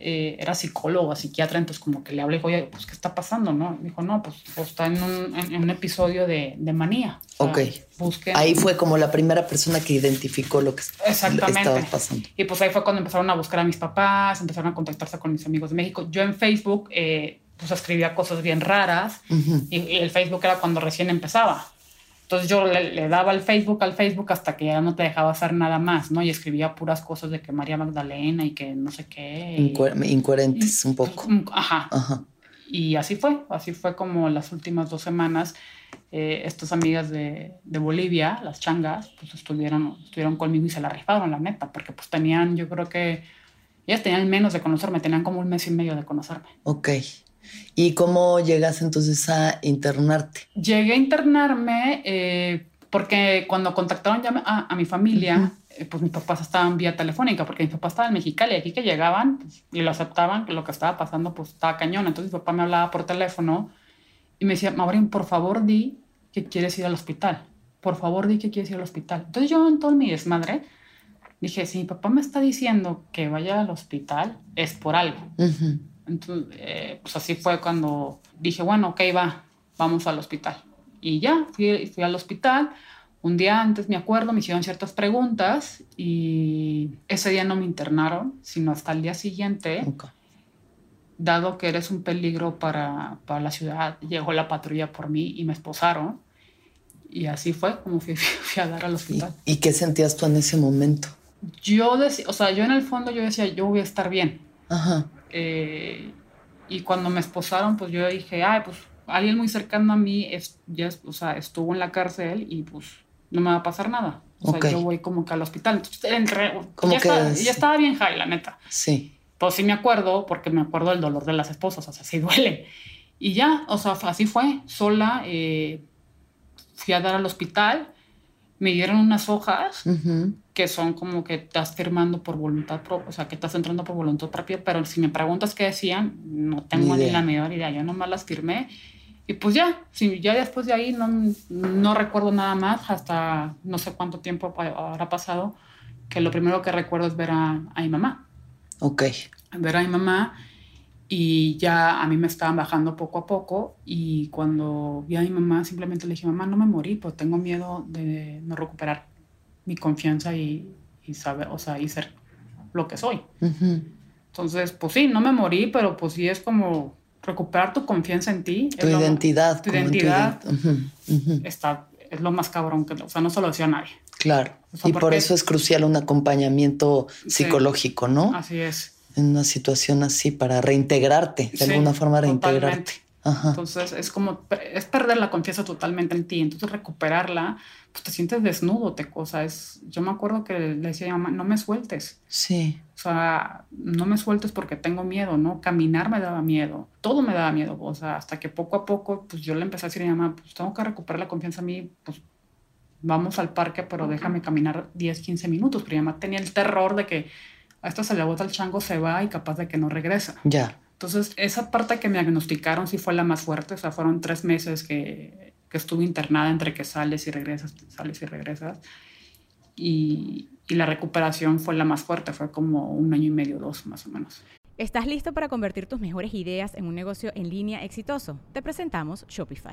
[SPEAKER 5] eh, era psicóloga, psiquiatra, entonces como que le hablé, oye, pues, ¿qué está pasando? ¿No? Me dijo, no, pues, pues, está en un, en- en un episodio de, de manía. O sea,
[SPEAKER 3] Ok.
[SPEAKER 5] Busquen.
[SPEAKER 3] Ahí fue como la primera persona que identificó lo que
[SPEAKER 5] Exactamente.
[SPEAKER 3] estaba pasando.
[SPEAKER 5] Y pues ahí fue cuando empezaron a buscar a mis papás, empezaron a contactarse con mis amigos de México. Yo en Facebook, eh, pues escribía cosas bien raras y, y el Facebook era cuando recién empezaba. Entonces yo le, le daba al Facebook, al Facebook, hasta que ya no te dejaba hacer nada más, ¿no? Y escribía puras cosas de que María Magdalena y que no sé qué.
[SPEAKER 3] Incoher- incoherentes un poco.
[SPEAKER 5] Mm, Ajá.
[SPEAKER 3] Ajá.
[SPEAKER 5] Y así fue, así fue como las últimas dos semanas. eh, estas amigas de, de Bolivia, las changas, pues estuvieron, estuvieron conmigo y se la rifaron, la neta, porque pues tenían, yo creo que ellas tenían menos de conocerme, tenían como un mes y medio de conocerme.
[SPEAKER 3] Ok. ¿Y cómo llegas entonces a internarte?
[SPEAKER 5] Llegué a internarme eh, porque cuando contactaron ya a, a mi familia, eh, pues mis papás estaban vía telefónica, porque mi papá estaba en Mexicali, y aquí que llegaban pues, y lo aceptaban, que lo que estaba pasando pues estaba cañón. Entonces mi papá me hablaba por teléfono y me decía, Maureen, por favor di que quieres ir al hospital. Por favor di que quieres ir al hospital. Entonces yo en todo mi desmadre dije, si mi papá me está diciendo que vaya al hospital, es por algo.
[SPEAKER 3] Ujú.
[SPEAKER 5] Entonces, eh, pues así fue cuando dije, bueno, ok, va, vamos al hospital. Y ya, fui, fui al hospital. Un día antes, me acuerdo, me hicieron ciertas preguntas y ese día no me internaron, sino hasta el día siguiente,
[SPEAKER 3] Ok.
[SPEAKER 5] dado que eres un peligro para, para la ciudad, llegó la patrulla por mí y me esposaron. Y así fue como fui, fui a dar al
[SPEAKER 3] ¿Y,
[SPEAKER 5] hospital.
[SPEAKER 3] y qué sentías tú en ese momento?
[SPEAKER 5] Yo decía, o sea, yo en el fondo yo decía, yo voy a estar bien.
[SPEAKER 3] Ajá.
[SPEAKER 5] Eh, y cuando me esposaron, pues yo dije, ay, pues alguien muy cercano a mí es, ya, o sea, estuvo en la cárcel y pues no me va a pasar nada. O sea,
[SPEAKER 3] Ok.
[SPEAKER 5] yo voy como que al hospital. Entonces, entre-
[SPEAKER 3] Como
[SPEAKER 5] ya,
[SPEAKER 3] que
[SPEAKER 5] estaba,
[SPEAKER 3] es-
[SPEAKER 5] ya estaba bien high, la neta.
[SPEAKER 3] Sí.
[SPEAKER 5] Pues sí me acuerdo, porque me acuerdo del dolor de las esposas, o sea, sí duele. Y ya, o sea, así fue, sola, eh, fui a dar al hospital, me dieron unas hojas
[SPEAKER 3] Ujú.
[SPEAKER 5] Que son como que estás firmando por voluntad propia, o sea, que estás entrando por voluntad propia, pero si me preguntas qué decían, no tengo
[SPEAKER 3] Ni
[SPEAKER 5] ni, la menor idea, yo nomás las firmé Y pues ya, sí, ya después de ahí no, no recuerdo nada más, hasta no sé cuánto tiempo habrá pasado, que lo primero que recuerdo es ver a, a mi mamá.
[SPEAKER 3] Ok.
[SPEAKER 5] Ver a mi mamá y ya a mí me estaban bajando poco a poco y cuando vi a mi mamá simplemente le dije, mamá, no me morí, pues tengo miedo de no recuperar mi confianza y, y saber, o sea, y ser lo que soy. Entonces, pues sí, no me morí, pero pues sí es como recuperar tu confianza en ti.
[SPEAKER 3] Tu identidad.
[SPEAKER 5] tu identidad está, es lo más cabrón que, o sea, no se lo decía a nadie.
[SPEAKER 3] Claro. y por eso es crucial un acompañamiento psicológico, ¿no?
[SPEAKER 5] Así es.
[SPEAKER 3] En una situación así, para reintegrarte, de alguna forma reintegrarte.
[SPEAKER 5] Entonces es como, es perder la confianza totalmente en ti. Entonces recuperarla, pues te sientes desnudo, te cosa. Es, yo me acuerdo que le decía a mi mamá, no me sueltes.
[SPEAKER 3] Sí.
[SPEAKER 5] O sea, no me sueltes porque tengo miedo, ¿no? Caminar me daba miedo, todo me daba miedo. O sea, hasta que poco a poco, pues yo le empecé a decir a mi mamá, pues tengo que recuperar la confianza en mí, pues vamos al parque, pero déjame caminar 10, 15 minutos. Pero mi mamá tenía el terror de que a esto se le bota el chango, se va y capaz de que no regresa.
[SPEAKER 3] Ya.
[SPEAKER 5] Entonces, esa parte que me diagnosticaron sí fue la más fuerte, o sea, fueron tres meses que, estuve internada entre que sales y regresas, sales y regresas. Y la recuperación fue la más fuerte, fue como un año y medio, dos más o menos.
[SPEAKER 2] ¿Estás listo para convertir tus mejores ideas en un negocio en línea exitoso? Te presentamos Shopify.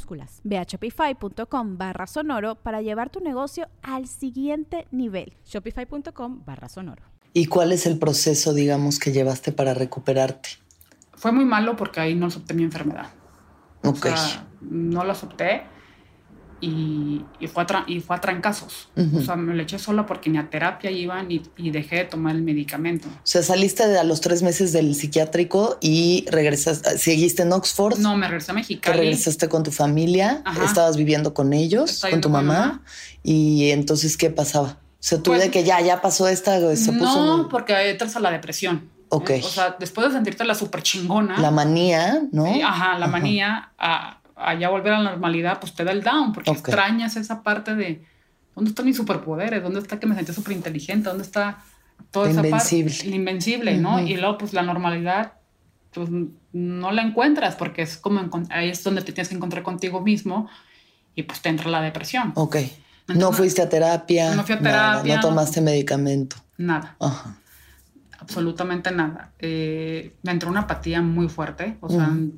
[SPEAKER 1] Ve a shopify.com barra sonoro para llevar tu negocio al siguiente nivel.
[SPEAKER 2] Shopify.com barra sonoro.
[SPEAKER 3] ¿Y cuál es el proceso, digamos, que llevaste para recuperarte?
[SPEAKER 5] Fue muy malo porque ahí no acepté mi enfermedad.
[SPEAKER 3] Ok.
[SPEAKER 5] O sea, no lo acepté y, y, fue, a y fue a trancazos. O sea, me lo eché sola porque ni a terapia iban y, y, dejé de tomar el medicamento.
[SPEAKER 3] O sea, saliste de a los tres meses del psiquiátrico y regresaste, ¿seguiste en Oxford?
[SPEAKER 5] No, me regresé a Mexicali.
[SPEAKER 3] ¿Te regresaste con tu familia?
[SPEAKER 5] Ajá.
[SPEAKER 3] ¿Estabas viviendo con ellos, con tu mamá?
[SPEAKER 5] mamá.
[SPEAKER 3] Y entonces, ¿qué pasaba? O sea, tú
[SPEAKER 5] Pues-
[SPEAKER 3] de que ya, ya pasó esta, se puso
[SPEAKER 5] no, porque entras a la depresión.
[SPEAKER 3] Ok.
[SPEAKER 5] ¿eh? O sea, después de sentirte la súper chingona.
[SPEAKER 3] la manía, ¿no?
[SPEAKER 5] eh, ajá, la
[SPEAKER 3] Ajá.
[SPEAKER 5] manía a, a ya volver a la normalidad, pues te da el down, porque
[SPEAKER 3] Ok.
[SPEAKER 5] extrañas esa parte de dónde están mis superpoderes, dónde está que me sentía súper inteligente, dónde está toda
[SPEAKER 3] La
[SPEAKER 5] esa
[SPEAKER 3] invencible.
[SPEAKER 5] parte. Invencible, ¿no?
[SPEAKER 3] Ujú.
[SPEAKER 5] Y luego, pues la normalidad, pues no la encuentras, porque es como ahí es donde te tienes que encontrar contigo mismo y pues te entra la depresión.
[SPEAKER 3] Ok. no
[SPEAKER 5] Entonces,
[SPEAKER 3] fuiste a terapia.
[SPEAKER 5] no fui a
[SPEAKER 3] nada,
[SPEAKER 5] terapia.
[SPEAKER 3] no tomaste medicamento.
[SPEAKER 5] Nada.
[SPEAKER 3] Ajá.
[SPEAKER 5] absolutamente nada. Eh, me entró una apatía muy fuerte. O sea,
[SPEAKER 3] Ujú.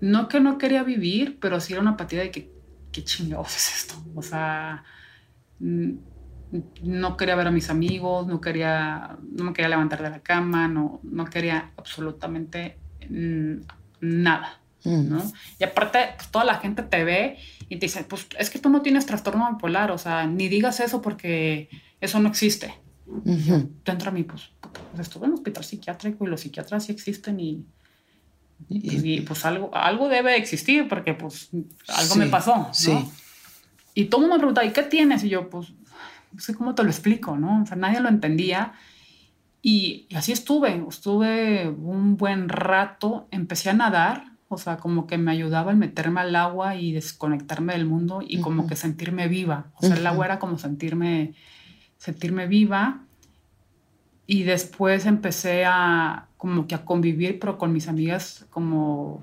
[SPEAKER 5] No que no quería vivir, pero sí era una apatía de que, ¿qué chingados es esto? O sea, mm, no quería ver a mis amigos, no quería, no me quería levantar de la cama, no, no quería absolutamente nada.
[SPEAKER 3] Mm.
[SPEAKER 5] ¿no? Y aparte, pues, toda la gente te ve y te dice, pues es que tú no tienes trastorno bipolar, o sea, ni digas eso porque eso no existe
[SPEAKER 3] Ujú.
[SPEAKER 5] dentro de mí, pues, pues, estuve en un hospital psiquiátrico y los psiquiatras sí existen y,
[SPEAKER 3] Y-
[SPEAKER 5] y, pues algo, algo debe existir porque pues algo
[SPEAKER 3] Sí,
[SPEAKER 5] me pasó, ¿no?
[SPEAKER 3] sí.
[SPEAKER 5] Y todo el mundo me preguntaba, ¿y qué tienes? Y yo, pues, no sé cómo te lo explico, ¿no? O sea, nadie lo entendía. Y, y así estuve, estuve un buen rato, empecé a nadar, o sea, como que me ayudaba el meterme al agua y desconectarme del mundo y como que sentirme viva. O sea, el
[SPEAKER 3] Ujú.
[SPEAKER 5] agua era como sentirme, sentirme viva. Y después empecé a como que a convivir, pero con mis amigas como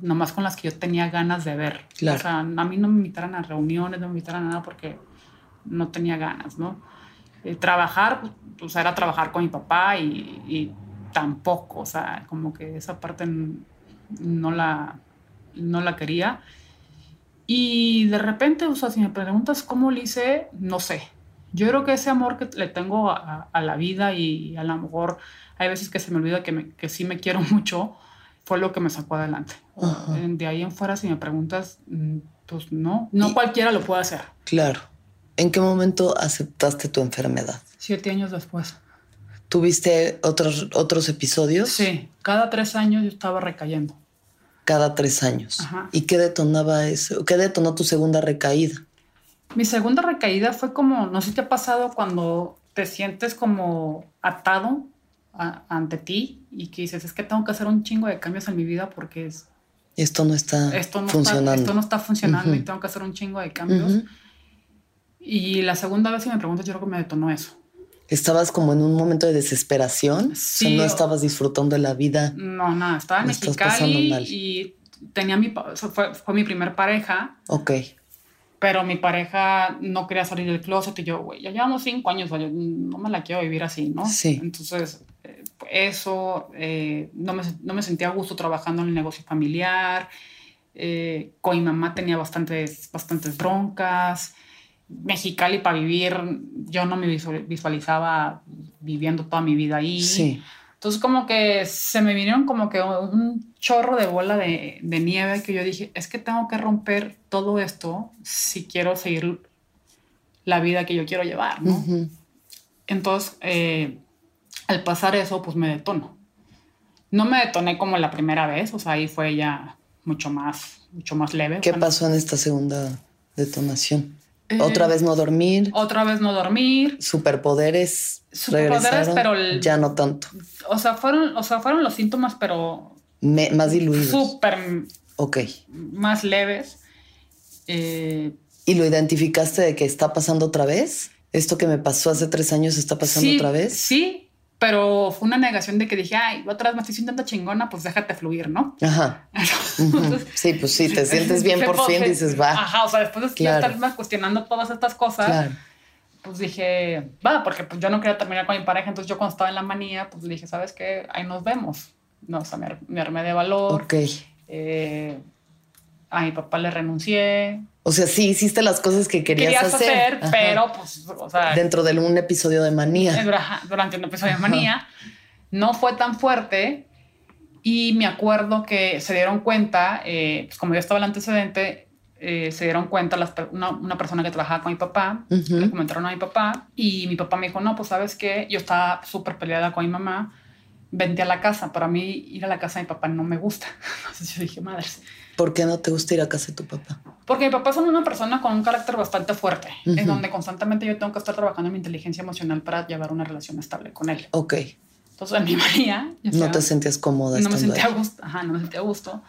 [SPEAKER 5] nomás con las que yo tenía ganas de ver.
[SPEAKER 3] Claro.
[SPEAKER 5] O sea, a mí no me invitaran a reuniones, no me invitaran a nada porque no tenía ganas, ¿no? Eh, trabajar, pues, pues, era trabajar con mi papá y, y tampoco, o sea, como que esa parte no la, no la quería. Y de repente, o sea, si me preguntas cómo lo hice, no sé. Yo creo que ese amor que le tengo a, a la vida y a lo mejor hay veces que se me olvida que, me- que sí me quiero mucho, fue lo que me sacó adelante.
[SPEAKER 3] Ajá.
[SPEAKER 5] De ahí en fuera, si me preguntas, mm, pues no, no
[SPEAKER 3] Y-
[SPEAKER 5] cualquiera lo puede hacer.
[SPEAKER 3] Claro. ¿En qué momento aceptaste tu enfermedad?
[SPEAKER 5] Siete años después.
[SPEAKER 3] ¿Tuviste otros, otros episodios?
[SPEAKER 5] Sí, cada tres años yo estaba recayendo.
[SPEAKER 3] Cada tres años.
[SPEAKER 5] Ajá.
[SPEAKER 3] ¿Y qué detonaba eso? ¿Qué detonó tu segunda recaída?
[SPEAKER 5] Mi segunda recaída fue como, no sé si te ha pasado cuando te sientes como atado a- ante ti y que dices, es que tengo que hacer un chingo de cambios en mi vida porque es-
[SPEAKER 3] Esto no está
[SPEAKER 5] esto, no
[SPEAKER 3] funcionando.
[SPEAKER 5] Está, esto no está funcionando y
[SPEAKER 3] Ujú.
[SPEAKER 5] tengo que hacer un chingo de cambios.
[SPEAKER 3] Ujú.
[SPEAKER 5] Y la segunda vez, si me preguntas, yo creo que me detonó eso.
[SPEAKER 3] ¿Estabas como en un momento de desesperación?
[SPEAKER 5] Sí,
[SPEAKER 3] o sea, no
[SPEAKER 5] o-
[SPEAKER 3] estabas disfrutando de la vida.
[SPEAKER 5] No, nada, estaba en Mexicali y tenía mi, o sea, fue, fue mi primer pareja,
[SPEAKER 3] Ok.
[SPEAKER 5] pero mi pareja no quería salir del closet y yo, güey, ya llevamos cinco años, güey, no me la quiero vivir así, ¿no?
[SPEAKER 3] Sí.
[SPEAKER 5] Entonces, eso, eh, no, me, no me sentía a gusto trabajando en el negocio familiar, eh, con mi mamá tenía bastantes, bastantes broncas, Mexicali para vivir, yo no me visual- visualizaba viviendo toda mi vida ahí.
[SPEAKER 3] Sí.
[SPEAKER 5] Entonces como que se me vinieron como que un chorro de bola de, de nieve que yo dije, es que tengo que romper todo esto si quiero seguir la vida que yo quiero llevar, ¿no?
[SPEAKER 3] Ujú.
[SPEAKER 5] Entonces, eh, al pasar eso, pues me detono. No me detoné como la primera vez, o sea, ahí fue ya mucho más, mucho más leve.
[SPEAKER 3] ¿Qué pasó en esta segunda detonación?
[SPEAKER 5] Eh,
[SPEAKER 3] Otra vez no dormir,
[SPEAKER 5] Otra vez no dormir.
[SPEAKER 3] superpoderes,
[SPEAKER 5] Superpoderes,
[SPEAKER 3] regresaron,
[SPEAKER 5] pero el-
[SPEAKER 3] ya no tanto,
[SPEAKER 5] O sea, fueron, o sea, fueron los síntomas, pero
[SPEAKER 3] Me- más diluidos.
[SPEAKER 5] súper
[SPEAKER 3] Ok.
[SPEAKER 5] más leves. Eh,
[SPEAKER 3] ¿Y lo identificaste de que está pasando otra vez? ¿Esto que me pasó hace tres años está pasando
[SPEAKER 5] sí,
[SPEAKER 3] otra vez?
[SPEAKER 5] Sí, pero fue una negación de que dije, ay, otra vez me estoy sintiendo chingona, pues déjate fluir, ¿no?
[SPEAKER 3] Ajá.
[SPEAKER 5] Entonces,
[SPEAKER 3] Sí, pues sí, te sientes bien por fin, dices, va.
[SPEAKER 5] Ajá, o sea, después de
[SPEAKER 3] Claro.
[SPEAKER 5] estarme cuestionando todas estas cosas,
[SPEAKER 3] Claro.
[SPEAKER 5] pues dije, va, porque pues yo no quería terminar con mi pareja, entonces yo cuando estaba en la manía, pues dije, ¿sabes qué? Ahí nos vemos. No, o sea, me, me armé de valor.
[SPEAKER 3] Ok.
[SPEAKER 5] eh, a mi papá le renuncié.
[SPEAKER 3] O sea, sí hiciste las cosas que querías,
[SPEAKER 5] Querías hacer,
[SPEAKER 3] Ajá.
[SPEAKER 5] pero pues, o sea,
[SPEAKER 3] Dentro de un episodio de manía.
[SPEAKER 5] Eh, dura- durante un episodio de manía. No fue tan fuerte y me acuerdo que se dieron cuenta, eh, pues como ya estaba el antecedente, eh, se dieron cuenta las una, una persona que trabajaba con mi papá,
[SPEAKER 3] Ujú.
[SPEAKER 5] le comentaron a mi papá y mi papá me dijo, no, pues sabes qué, yo estaba súper peleada con mi mamá, vente a la casa, para mí ir a la casa de mi papá no me gusta. Entonces yo dije, madres.
[SPEAKER 3] ¿Por qué no te gusta ir a casa de tu papá?
[SPEAKER 5] Porque mi papá es una persona con un carácter bastante fuerte,
[SPEAKER 3] Ujú.
[SPEAKER 5] en donde constantemente yo tengo que estar trabajando en mi inteligencia emocional para llevar una relación estable con él.
[SPEAKER 3] Ok.
[SPEAKER 5] Entonces, en mi manía,
[SPEAKER 3] No
[SPEAKER 5] estaba-
[SPEAKER 3] te sentías cómoda
[SPEAKER 5] no me sentía a gusto. Ajá, no me sentía a gusto.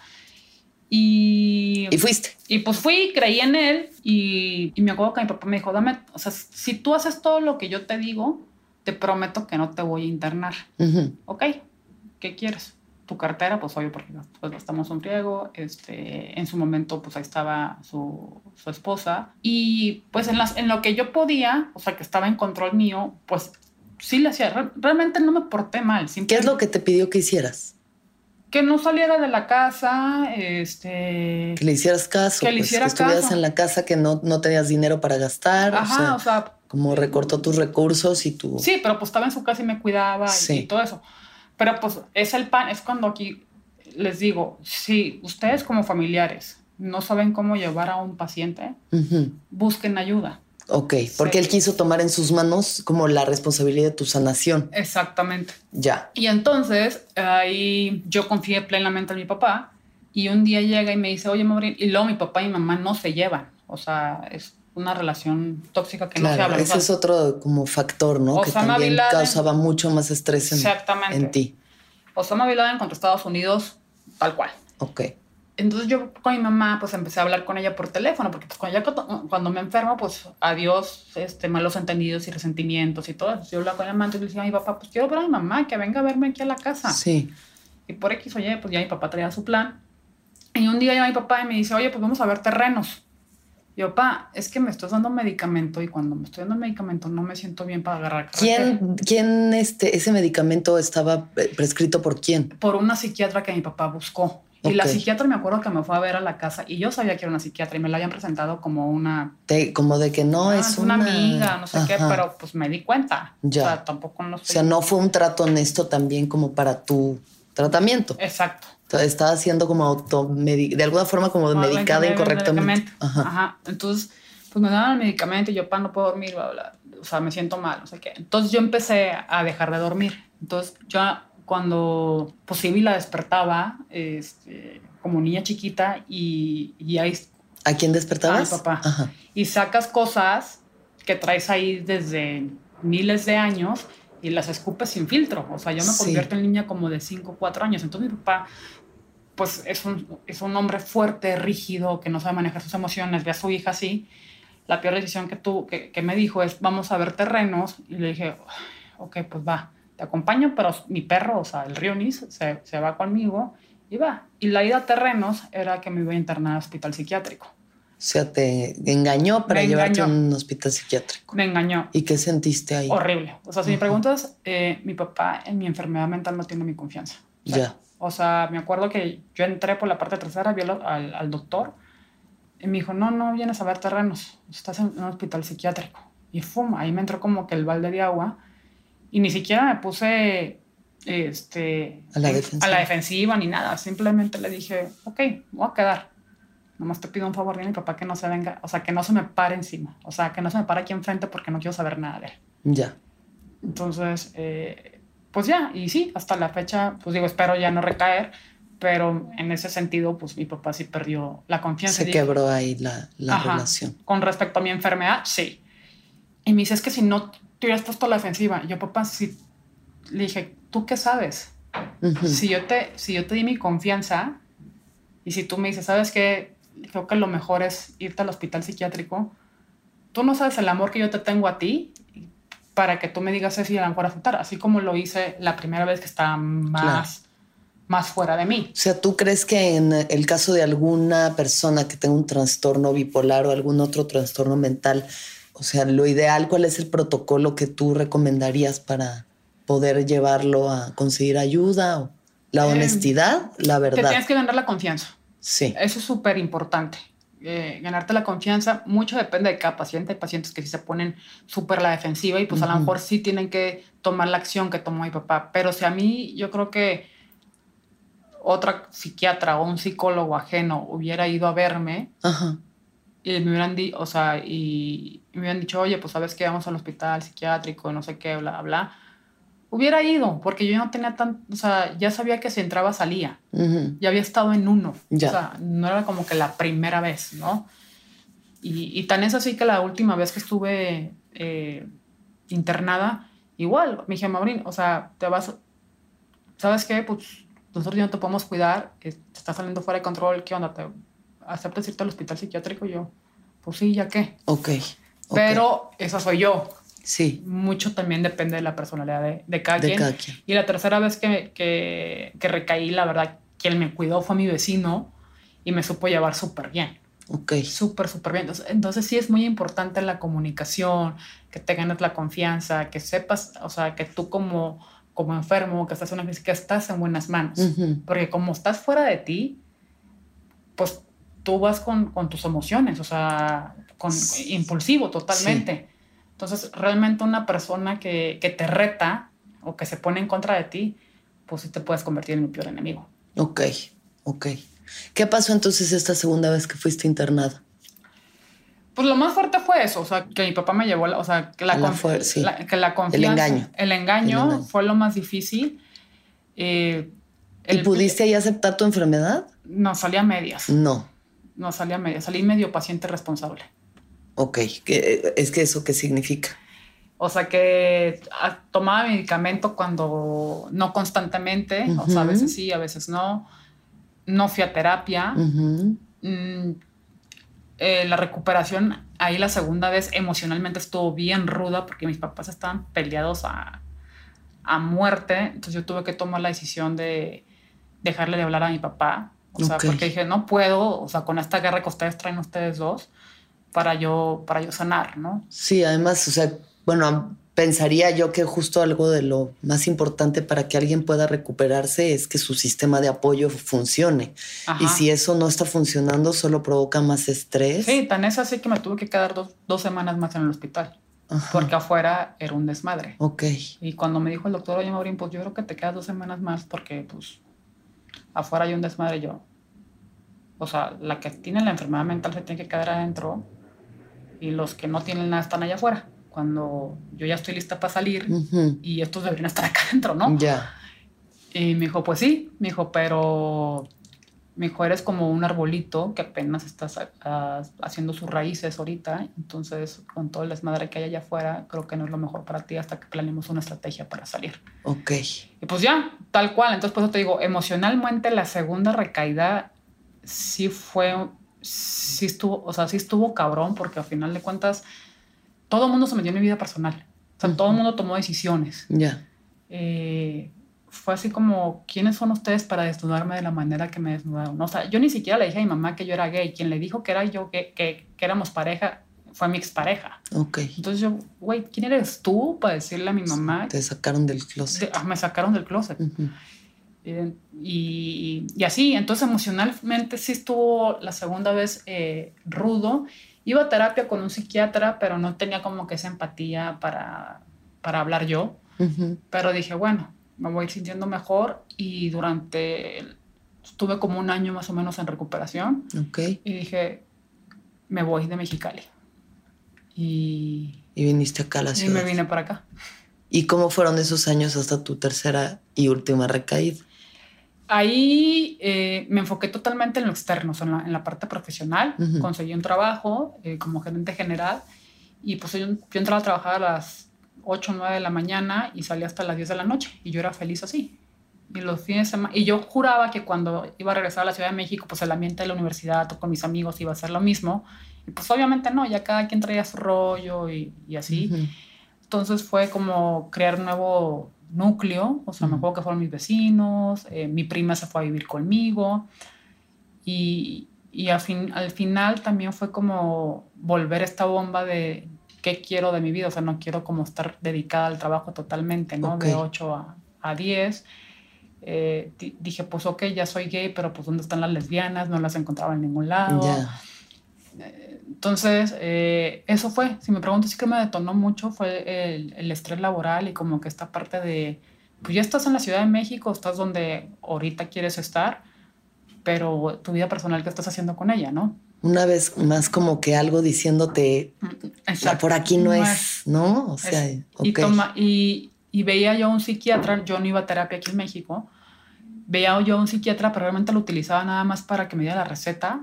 [SPEAKER 5] Y,
[SPEAKER 3] Y fuiste.
[SPEAKER 5] y pues fui, creí en él y, y me acuerdo que mi papá me dijo, dame, o sea, si tú haces todo lo que yo te digo, te prometo que no te voy a internar. Ok, ¿qué quieres? Tu cartera, pues obvio, porque pues gastamos un riego. Este, en su momento, pues ahí estaba su, su esposa. Y pues en, las, en lo que yo podía, o sea, que estaba en control mío, pues sí le hacía. Re- realmente no me porté mal.
[SPEAKER 3] ¿Qué es lo que te pidió que hicieras?
[SPEAKER 5] Que no saliera de la casa, este...
[SPEAKER 3] Que le hicieras caso.
[SPEAKER 5] Que le
[SPEAKER 3] pues,
[SPEAKER 5] hiciera
[SPEAKER 3] que estuvieras
[SPEAKER 5] caso.
[SPEAKER 3] en la casa, que no, no tenías dinero para gastar.
[SPEAKER 5] Ajá,
[SPEAKER 3] o sea, como recortó tus recursos y tu...
[SPEAKER 5] Sí, pero pues estaba en su casa y me cuidaba y-
[SPEAKER 3] Sí.
[SPEAKER 5] y, todo eso. Pero pues es el pan, es cuando aquí les digo, si ustedes como familiares no saben cómo llevar a un paciente,
[SPEAKER 3] Ujú.
[SPEAKER 5] busquen ayuda.
[SPEAKER 3] Ok, porque
[SPEAKER 5] Sí.
[SPEAKER 3] él quiso tomar en sus manos como la responsabilidad de tu sanación.
[SPEAKER 5] Exactamente.
[SPEAKER 3] Ya.
[SPEAKER 5] Y entonces ahí yo confié plenamente en mi papá y un día llega y me dice, oye, Maureen, y luego mi papá y mi mamá no se llevan. O sea, es una relación tóxica que no se
[SPEAKER 3] Claro,
[SPEAKER 5] habla.
[SPEAKER 3] ese es otro como factor, ¿no? que
[SPEAKER 5] Osama
[SPEAKER 3] también
[SPEAKER 5] Bin Laden.
[SPEAKER 3] causaba mucho más estrés en,
[SPEAKER 5] Exactamente.
[SPEAKER 3] en ti.
[SPEAKER 5] Osama Bin Laden contra Estados Unidos, tal cual.
[SPEAKER 3] Ok.
[SPEAKER 5] Entonces yo con mi mamá pues empecé a hablar con ella por teléfono, porque pues, cuando, ya, cuando me enfermo pues adiós, este, malos entendidos y resentimientos y todo eso. Yo hablaba con mi mamá, entonces le decía a mi papá, pues quiero ver a mi mamá, que venga a verme aquí a la casa.
[SPEAKER 3] Sí.
[SPEAKER 5] Y por X o Y, pues ya mi papá traía su plan. Y un día llega mi papá y me dice, oye, pues vamos a ver terrenos. Y yo, papá, es que me estás dando medicamento y cuando me estoy dando medicamento no me siento bien para agarrar carretera".
[SPEAKER 3] ¿Quién, quién este, ese medicamento estaba eh, prescrito por quién?
[SPEAKER 5] Por una psiquiatra que mi papá buscó. Y la psiquiatra me acuerdo que me fue a ver a la casa y yo sabía que era una psiquiatra y me la habían presentado como una
[SPEAKER 3] Te- como de que no
[SPEAKER 5] "Ah,
[SPEAKER 3] es
[SPEAKER 5] una,
[SPEAKER 3] una,
[SPEAKER 5] amiga, no sé qué, pero pues me di cuenta.
[SPEAKER 3] Ya.
[SPEAKER 5] O sea, tampoco no
[SPEAKER 3] O
[SPEAKER 5] estoy-
[SPEAKER 3] sea, no fue un trato honesto también como para tú tratamiento.
[SPEAKER 5] Exacto.
[SPEAKER 3] Estaba haciendo como auto de alguna forma como medicada incorrectamente.
[SPEAKER 5] medicamento. Ajá. Entonces, pues me daban el medicamento y yo, pa, no puedo dormir, bla, bla. O sea, me siento mal, no sé qué. Entonces yo empecé a dejar de dormir. Entonces, yo cuando pues sí, la despertaba este, como niña chiquita y, y ahí
[SPEAKER 3] ¿A quién
[SPEAKER 5] a mi
[SPEAKER 3] despertabas?
[SPEAKER 5] papá.
[SPEAKER 3] Ajá.
[SPEAKER 5] Y sacas cosas que traes ahí desde miles de años y las escupes sin filtro. O sea, yo me
[SPEAKER 3] Sí.
[SPEAKER 5] convierto en niña como de 5 o 4 años. Entonces mi papá, pues es un, es un hombre fuerte, rígido, que no sabe manejar sus emociones. Ve a su hija así. La peor decisión que, tuvo, que, que me dijo es, vamos a ver terrenos. Y le dije, ok, pues va, te acompaño, pero mi perro, o sea, el Rionis, se, se va conmigo y va. Y la ida a terrenos era que me iba a internar al hospital psiquiátrico.
[SPEAKER 3] O sea, te engañó para
[SPEAKER 5] Me
[SPEAKER 3] llevarte a un hospital psiquiátrico.
[SPEAKER 5] Me engañó.
[SPEAKER 3] ¿Y qué sentiste ahí?
[SPEAKER 5] Horrible. O sea, si me preguntas, eh, mi papá en mi enfermedad mental no tiene mi confianza. O sea,
[SPEAKER 3] Ya.
[SPEAKER 5] O sea, me acuerdo que yo entré por la parte trasera, vi al, al, doctor y me dijo, no, no vienes a ver terrenos, estás en un hospital psiquiátrico. Y fuma, ahí me entró como que el balde de agua y ni siquiera me puse este,
[SPEAKER 3] A la
[SPEAKER 5] en-
[SPEAKER 3] defensiva.
[SPEAKER 5] a la defensiva ni nada. Simplemente le dije, ok, voy a quedar. Nomás te pido un favor, dile a mi papá que no se venga, o sea, que no se me pare encima, o sea, que no se me pare aquí enfrente porque no quiero saber nada de él.
[SPEAKER 3] Ya.
[SPEAKER 5] Entonces, eh, pues ya, y sí, hasta la fecha, pues digo, espero ya no recaer, pero en ese sentido, pues mi papá sí perdió la confianza.
[SPEAKER 3] Se
[SPEAKER 5] dije,
[SPEAKER 3] quebró ahí la, la
[SPEAKER 5] Ajá.
[SPEAKER 3] relación.
[SPEAKER 5] Con respecto a mi enfermedad, sí. Y me dice, es que si no te hubieras puesto a la defensiva, yo, papá, sí, le dije, ¿tú qué sabes?
[SPEAKER 3] Ujú.
[SPEAKER 5] Si yo te, si yo te di mi confianza y si tú me dices, ¿sabes qué? Creo que lo mejor es irte al hospital psiquiátrico. Tú no sabes el amor que yo te tengo a ti para que tú me digas eso y a lo mejor aceptar, así como lo hice la primera vez que estaba más, más fuera de mí.
[SPEAKER 3] O sea, ¿tú crees que en el caso de alguna persona que tenga un trastorno bipolar o algún otro trastorno mental, o sea, lo ideal, cuál es el protocolo que tú recomendarías para poder llevarlo a conseguir ayuda? O la
[SPEAKER 5] Eh,
[SPEAKER 3] honestidad, la
[SPEAKER 5] Te
[SPEAKER 3] verdad.
[SPEAKER 5] tienes que ganar la confianza.
[SPEAKER 3] Sí.
[SPEAKER 5] Eso es súper importante. Eh, ganarte la confianza, mucho depende de cada paciente. Hay pacientes que sí se ponen súper la defensiva y pues a lo mejor sí tienen que tomar la acción que tomó mi papá. Pero si a mí, yo creo que otra psiquiatra o un psicólogo ajeno hubiera ido a verme
[SPEAKER 3] Ajá.
[SPEAKER 5] y me hubieran, di o sea, y, y me hubieran dicho, oye, pues sabes que vamos al hospital psiquiátrico, no sé qué, bla, bla, hubiera ido, porque yo no tenía tan, o sea, ya sabía que si entraba salía
[SPEAKER 3] Ujú.
[SPEAKER 5] ya había estado en uno.
[SPEAKER 3] Ya.
[SPEAKER 5] O sea, no era como que la primera vez, ¿no? Y, y tan es así que la última vez que estuve eh, internada, igual, me dije, Maurín, o sea, te vas, ¿sabes qué? Pues nosotros ya no te podemos cuidar, eh, te está saliendo fuera de control, ¿qué onda? ¿Te aceptas irte al hospital psiquiátrico? Y yo, pues sí, ¿ya qué?
[SPEAKER 3] Ok.
[SPEAKER 5] Pero esa soy yo.
[SPEAKER 3] Sí,
[SPEAKER 5] Mucho también depende de la personalidad de, de cada
[SPEAKER 3] de
[SPEAKER 5] quien.
[SPEAKER 3] cada quien.
[SPEAKER 5] Y la tercera vez que, que, que recaí, la verdad, quien me cuidó fue mi vecino y me supo llevar súper bien,
[SPEAKER 3] Ok.
[SPEAKER 5] súper, súper bien. Entonces, entonces sí es muy importante la comunicación, que te ganes la confianza, que sepas, o sea, que tú como, como enfermo, que estás en una crisis, que estás en buenas manos. Porque como estás fuera de ti, pues tú vas con, con tus emociones, o sea, con
[SPEAKER 3] Sí.
[SPEAKER 5] impulsivo totalmente. Entonces, realmente una persona que, que te reta o que se pone en contra de ti, pues sí te puedes convertir en mi peor enemigo.
[SPEAKER 3] Ok, ok. ¿Qué pasó entonces esta segunda vez que fuiste internada?
[SPEAKER 5] Pues lo más fuerte fue eso, o sea, que mi papá me llevó, la- o sea, que la,
[SPEAKER 3] La
[SPEAKER 5] conf-
[SPEAKER 3] fuer- sí.
[SPEAKER 5] la- que la confianza,
[SPEAKER 3] engaño.
[SPEAKER 5] el engaño,
[SPEAKER 3] El engaño.
[SPEAKER 5] fue lo más difícil. Eh,
[SPEAKER 3] ¿Y
[SPEAKER 5] el-
[SPEAKER 3] pudiste ahí aceptar tu enfermedad?
[SPEAKER 5] No, salía a medias.
[SPEAKER 3] No.
[SPEAKER 5] No salía a medias. Salí medio paciente responsable.
[SPEAKER 3] Ok. ¿Qué- es que eso qué significa?
[SPEAKER 5] O sea que ah, tomaba medicamento cuando no constantemente, o sea, a veces sí, a veces no. No fui a terapia. Mm, eh, la recuperación ahí la segunda vez emocionalmente estuvo bien ruda porque mis papás estaban peleados a, a muerte. Entonces yo tuve que tomar la decisión de dejarle de hablar a mi papá. O sea, porque dije, no puedo, o sea, con esta guerra que ustedes traen ustedes dos, para yo, para yo sanar, ¿no?
[SPEAKER 3] Sí, además, o sea, bueno, pensaría yo que justo algo de lo más importante para que alguien pueda recuperarse es que su sistema de apoyo funcione.
[SPEAKER 5] Ajá.
[SPEAKER 3] Y si eso no está funcionando, solo provoca más estrés.
[SPEAKER 5] Sí, tan es así que me tuve que quedar dos, dos semanas más en el hospital,
[SPEAKER 3] Ajá.
[SPEAKER 5] porque afuera era un desmadre.
[SPEAKER 3] Ok.
[SPEAKER 5] Y cuando me dijo el doctor, oye, Maurín, pues yo creo que te quedas dos semanas más porque, pues, afuera hay un desmadre yo. O sea, la que tiene la enfermedad mental se tiene que quedar adentro y los que no tienen nada están allá afuera. Cuando yo ya estoy lista para salir
[SPEAKER 3] Ujú.
[SPEAKER 5] y estos deberían estar acá adentro, ¿no?
[SPEAKER 3] Ya.
[SPEAKER 5] Y me dijo, pues sí, me dijo, pero me dijo, eres como un arbolito que apenas estás ah, haciendo sus raíces ahorita, entonces con todo el desmadre que hay allá afuera, creo que no es lo mejor para ti hasta que planeemos una estrategia para salir.
[SPEAKER 3] Ok.
[SPEAKER 5] Y pues ya, tal cual, entonces por eso te digo, emocionalmente la segunda recaída sí fue, sí estuvo, o sea, sí estuvo cabrón, porque al final de cuentas todo el mundo se metió en mi vida personal, o sea, todo el mundo tomó decisiones
[SPEAKER 3] Ya.
[SPEAKER 5] eh, fue así como, ¿quiénes son ustedes para desnudarme de la manera que me desnudaron? O sea, yo ni siquiera le dije a mi mamá que yo era gay. Quien le dijo que era yo, que, que, que éramos pareja, fue mi expareja.
[SPEAKER 3] Ok.
[SPEAKER 5] Entonces yo, güey, ¿quién eres tú para decirle a mi mamá?
[SPEAKER 3] Te sacaron del closet.
[SPEAKER 5] ah, me sacaron del closet.
[SPEAKER 3] Ujú.
[SPEAKER 5] Y, y así, entonces emocionalmente sí estuvo la segunda vez eh, rudo. Iba a terapia con un psiquiatra, pero no tenía como que esa empatía para, para hablar yo. Pero dije, bueno, me voy sintiendo mejor y durante, el- estuve como un año más o menos en recuperación
[SPEAKER 3] Ok.
[SPEAKER 5] y dije, me voy de Mexicali. Y,
[SPEAKER 3] Y viniste acá a la
[SPEAKER 5] y
[SPEAKER 3] ciudad.
[SPEAKER 5] me vine para acá.
[SPEAKER 3] ¿Y cómo fueron esos años hasta tu tercera y última recaída?
[SPEAKER 5] Ahí eh, me enfoqué totalmente en lo externo, o sea, en, la, en la parte profesional.
[SPEAKER 3] Ujú.
[SPEAKER 5] Conseguí un trabajo eh, como gerente general y pues yo, yo entraba a trabajar a las 8 o 9 de la mañana y salía hasta las 10 de la noche y yo era feliz así. Y los fines de semana, y yo juraba que cuando iba a regresar a la Ciudad de México, pues el ambiente de la universidad o con mis amigos iba a ser lo mismo. Y pues obviamente no, ya cada quien traía su rollo y, y así.
[SPEAKER 3] Ujú.
[SPEAKER 5] Entonces fue como crear un nuevo núcleo, o sea, me
[SPEAKER 3] Ujú.
[SPEAKER 5] acuerdo que fueron mis vecinos, eh, mi prima se fue a vivir conmigo y, y al, fin, al final también fue como volver esta bomba de qué quiero de mi vida, o sea, no quiero como estar dedicada al trabajo totalmente, ¿no? De
[SPEAKER 3] Ok.
[SPEAKER 5] 8 a, a 10. Eh, di- dije, pues ok, ya soy gay, pero pues ¿dónde están las lesbianas? No las encontraba en ningún lado. Entonces, eh, eso fue, si me preguntas, sí que me detonó mucho, fue el, el estrés laboral y como que esta parte de, pues ya estás en la Ciudad de México, estás donde ahorita quieres estar, pero tu vida personal, ¿qué estás haciendo con ella, no?
[SPEAKER 3] Una vez más como que algo diciéndote, "La por aquí no, es, ¿no? O sea,
[SPEAKER 5] Es-
[SPEAKER 3] ok.
[SPEAKER 5] y, toma, y, y veía yo a un psiquiatra, yo no iba a terapia aquí en México, veía yo a un psiquiatra, pero realmente lo utilizaba nada más para que me diera la receta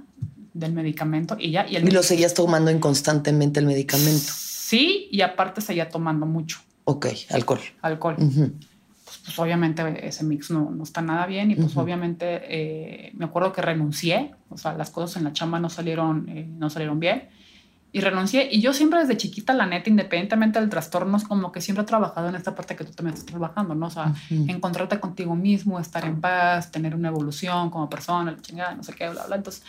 [SPEAKER 5] del medicamento y ya. Y, el
[SPEAKER 3] Y lo seguías tomando inconstantemente el medicamento.
[SPEAKER 5] Sí, y aparte seguía tomando mucho
[SPEAKER 3] Ok, alcohol.
[SPEAKER 5] alcohol.
[SPEAKER 3] Ujú.
[SPEAKER 5] Pues, pues, obviamente ese mix no, no está nada bien y pues
[SPEAKER 3] Ujú.
[SPEAKER 5] obviamente eh, me acuerdo que renuncié, o sea, las cosas en la chamba no salieron, eh, no salieron bien y renuncié y yo siempre desde chiquita, la neta, independientemente del trastorno, es como que siempre he trabajado en esta parte que tú también estás trabajando, ¿no? O sea,
[SPEAKER 3] Ujú.
[SPEAKER 5] encontrarte contigo mismo, estar en paz, tener una evolución como persona, la chingada, no sé qué, bla, bla. Entonces,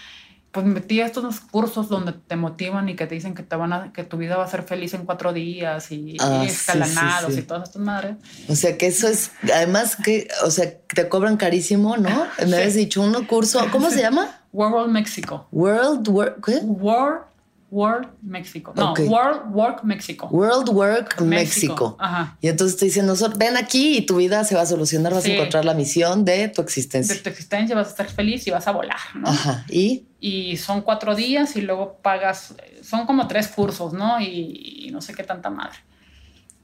[SPEAKER 5] pues me metí a estos cursos donde te motivan y que te dicen que, te van a, que tu vida va a ser feliz en cuatro días y,
[SPEAKER 3] Ah,
[SPEAKER 5] y escalanados
[SPEAKER 3] sí, sí.
[SPEAKER 5] y todas estas madres.
[SPEAKER 3] O sea que eso es, además que, o sea, te cobran carísimo, ¿no? Me habías dicho uno curso, ¿cómo se llama?
[SPEAKER 5] World México.
[SPEAKER 3] World ¿qué?
[SPEAKER 5] World, World México. No. World Work México.
[SPEAKER 3] World Work México.
[SPEAKER 5] Ajá.
[SPEAKER 3] Y entonces te dicen, "Nosotros- ven aquí y tu vida se va a solucionar, vas
[SPEAKER 5] Sí.
[SPEAKER 3] a encontrar la misión de tu
[SPEAKER 5] De
[SPEAKER 3] existencia.
[SPEAKER 5] tu existencia vas a estar feliz y vas a volar, ¿no?
[SPEAKER 3] Ajá. Y
[SPEAKER 5] Y son cuatro días y luego pagas, son como tres cursos, ¿no? Y, y no sé qué tanta madre.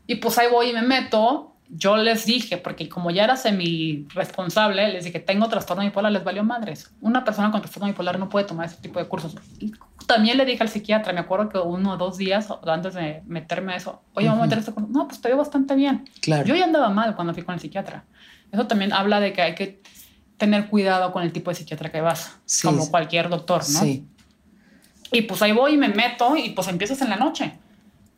[SPEAKER 5] Y pues ahí voy y me meto. Yo les dije, porque como ya era semi responsable, les dije, tengo trastorno bipolar, les valió madres. Una persona con trastorno bipolar no puede tomar ese tipo de cursos. Y también le dije al psiquiatra, me acuerdo que uno o dos días antes de meterme a eso, oye, vamos a meter este curso. No, pues te veo bastante bien.
[SPEAKER 3] claro.
[SPEAKER 5] Yo ya andaba mal cuando fui con el psiquiatra. Eso también habla de que hay que tener cuidado con el tipo de psiquiatra que vas,
[SPEAKER 3] Sí.
[SPEAKER 5] como cualquier doctor, ¿no?
[SPEAKER 3] Sí.
[SPEAKER 5] Y pues ahí voy y me meto y pues empiezas en la noche.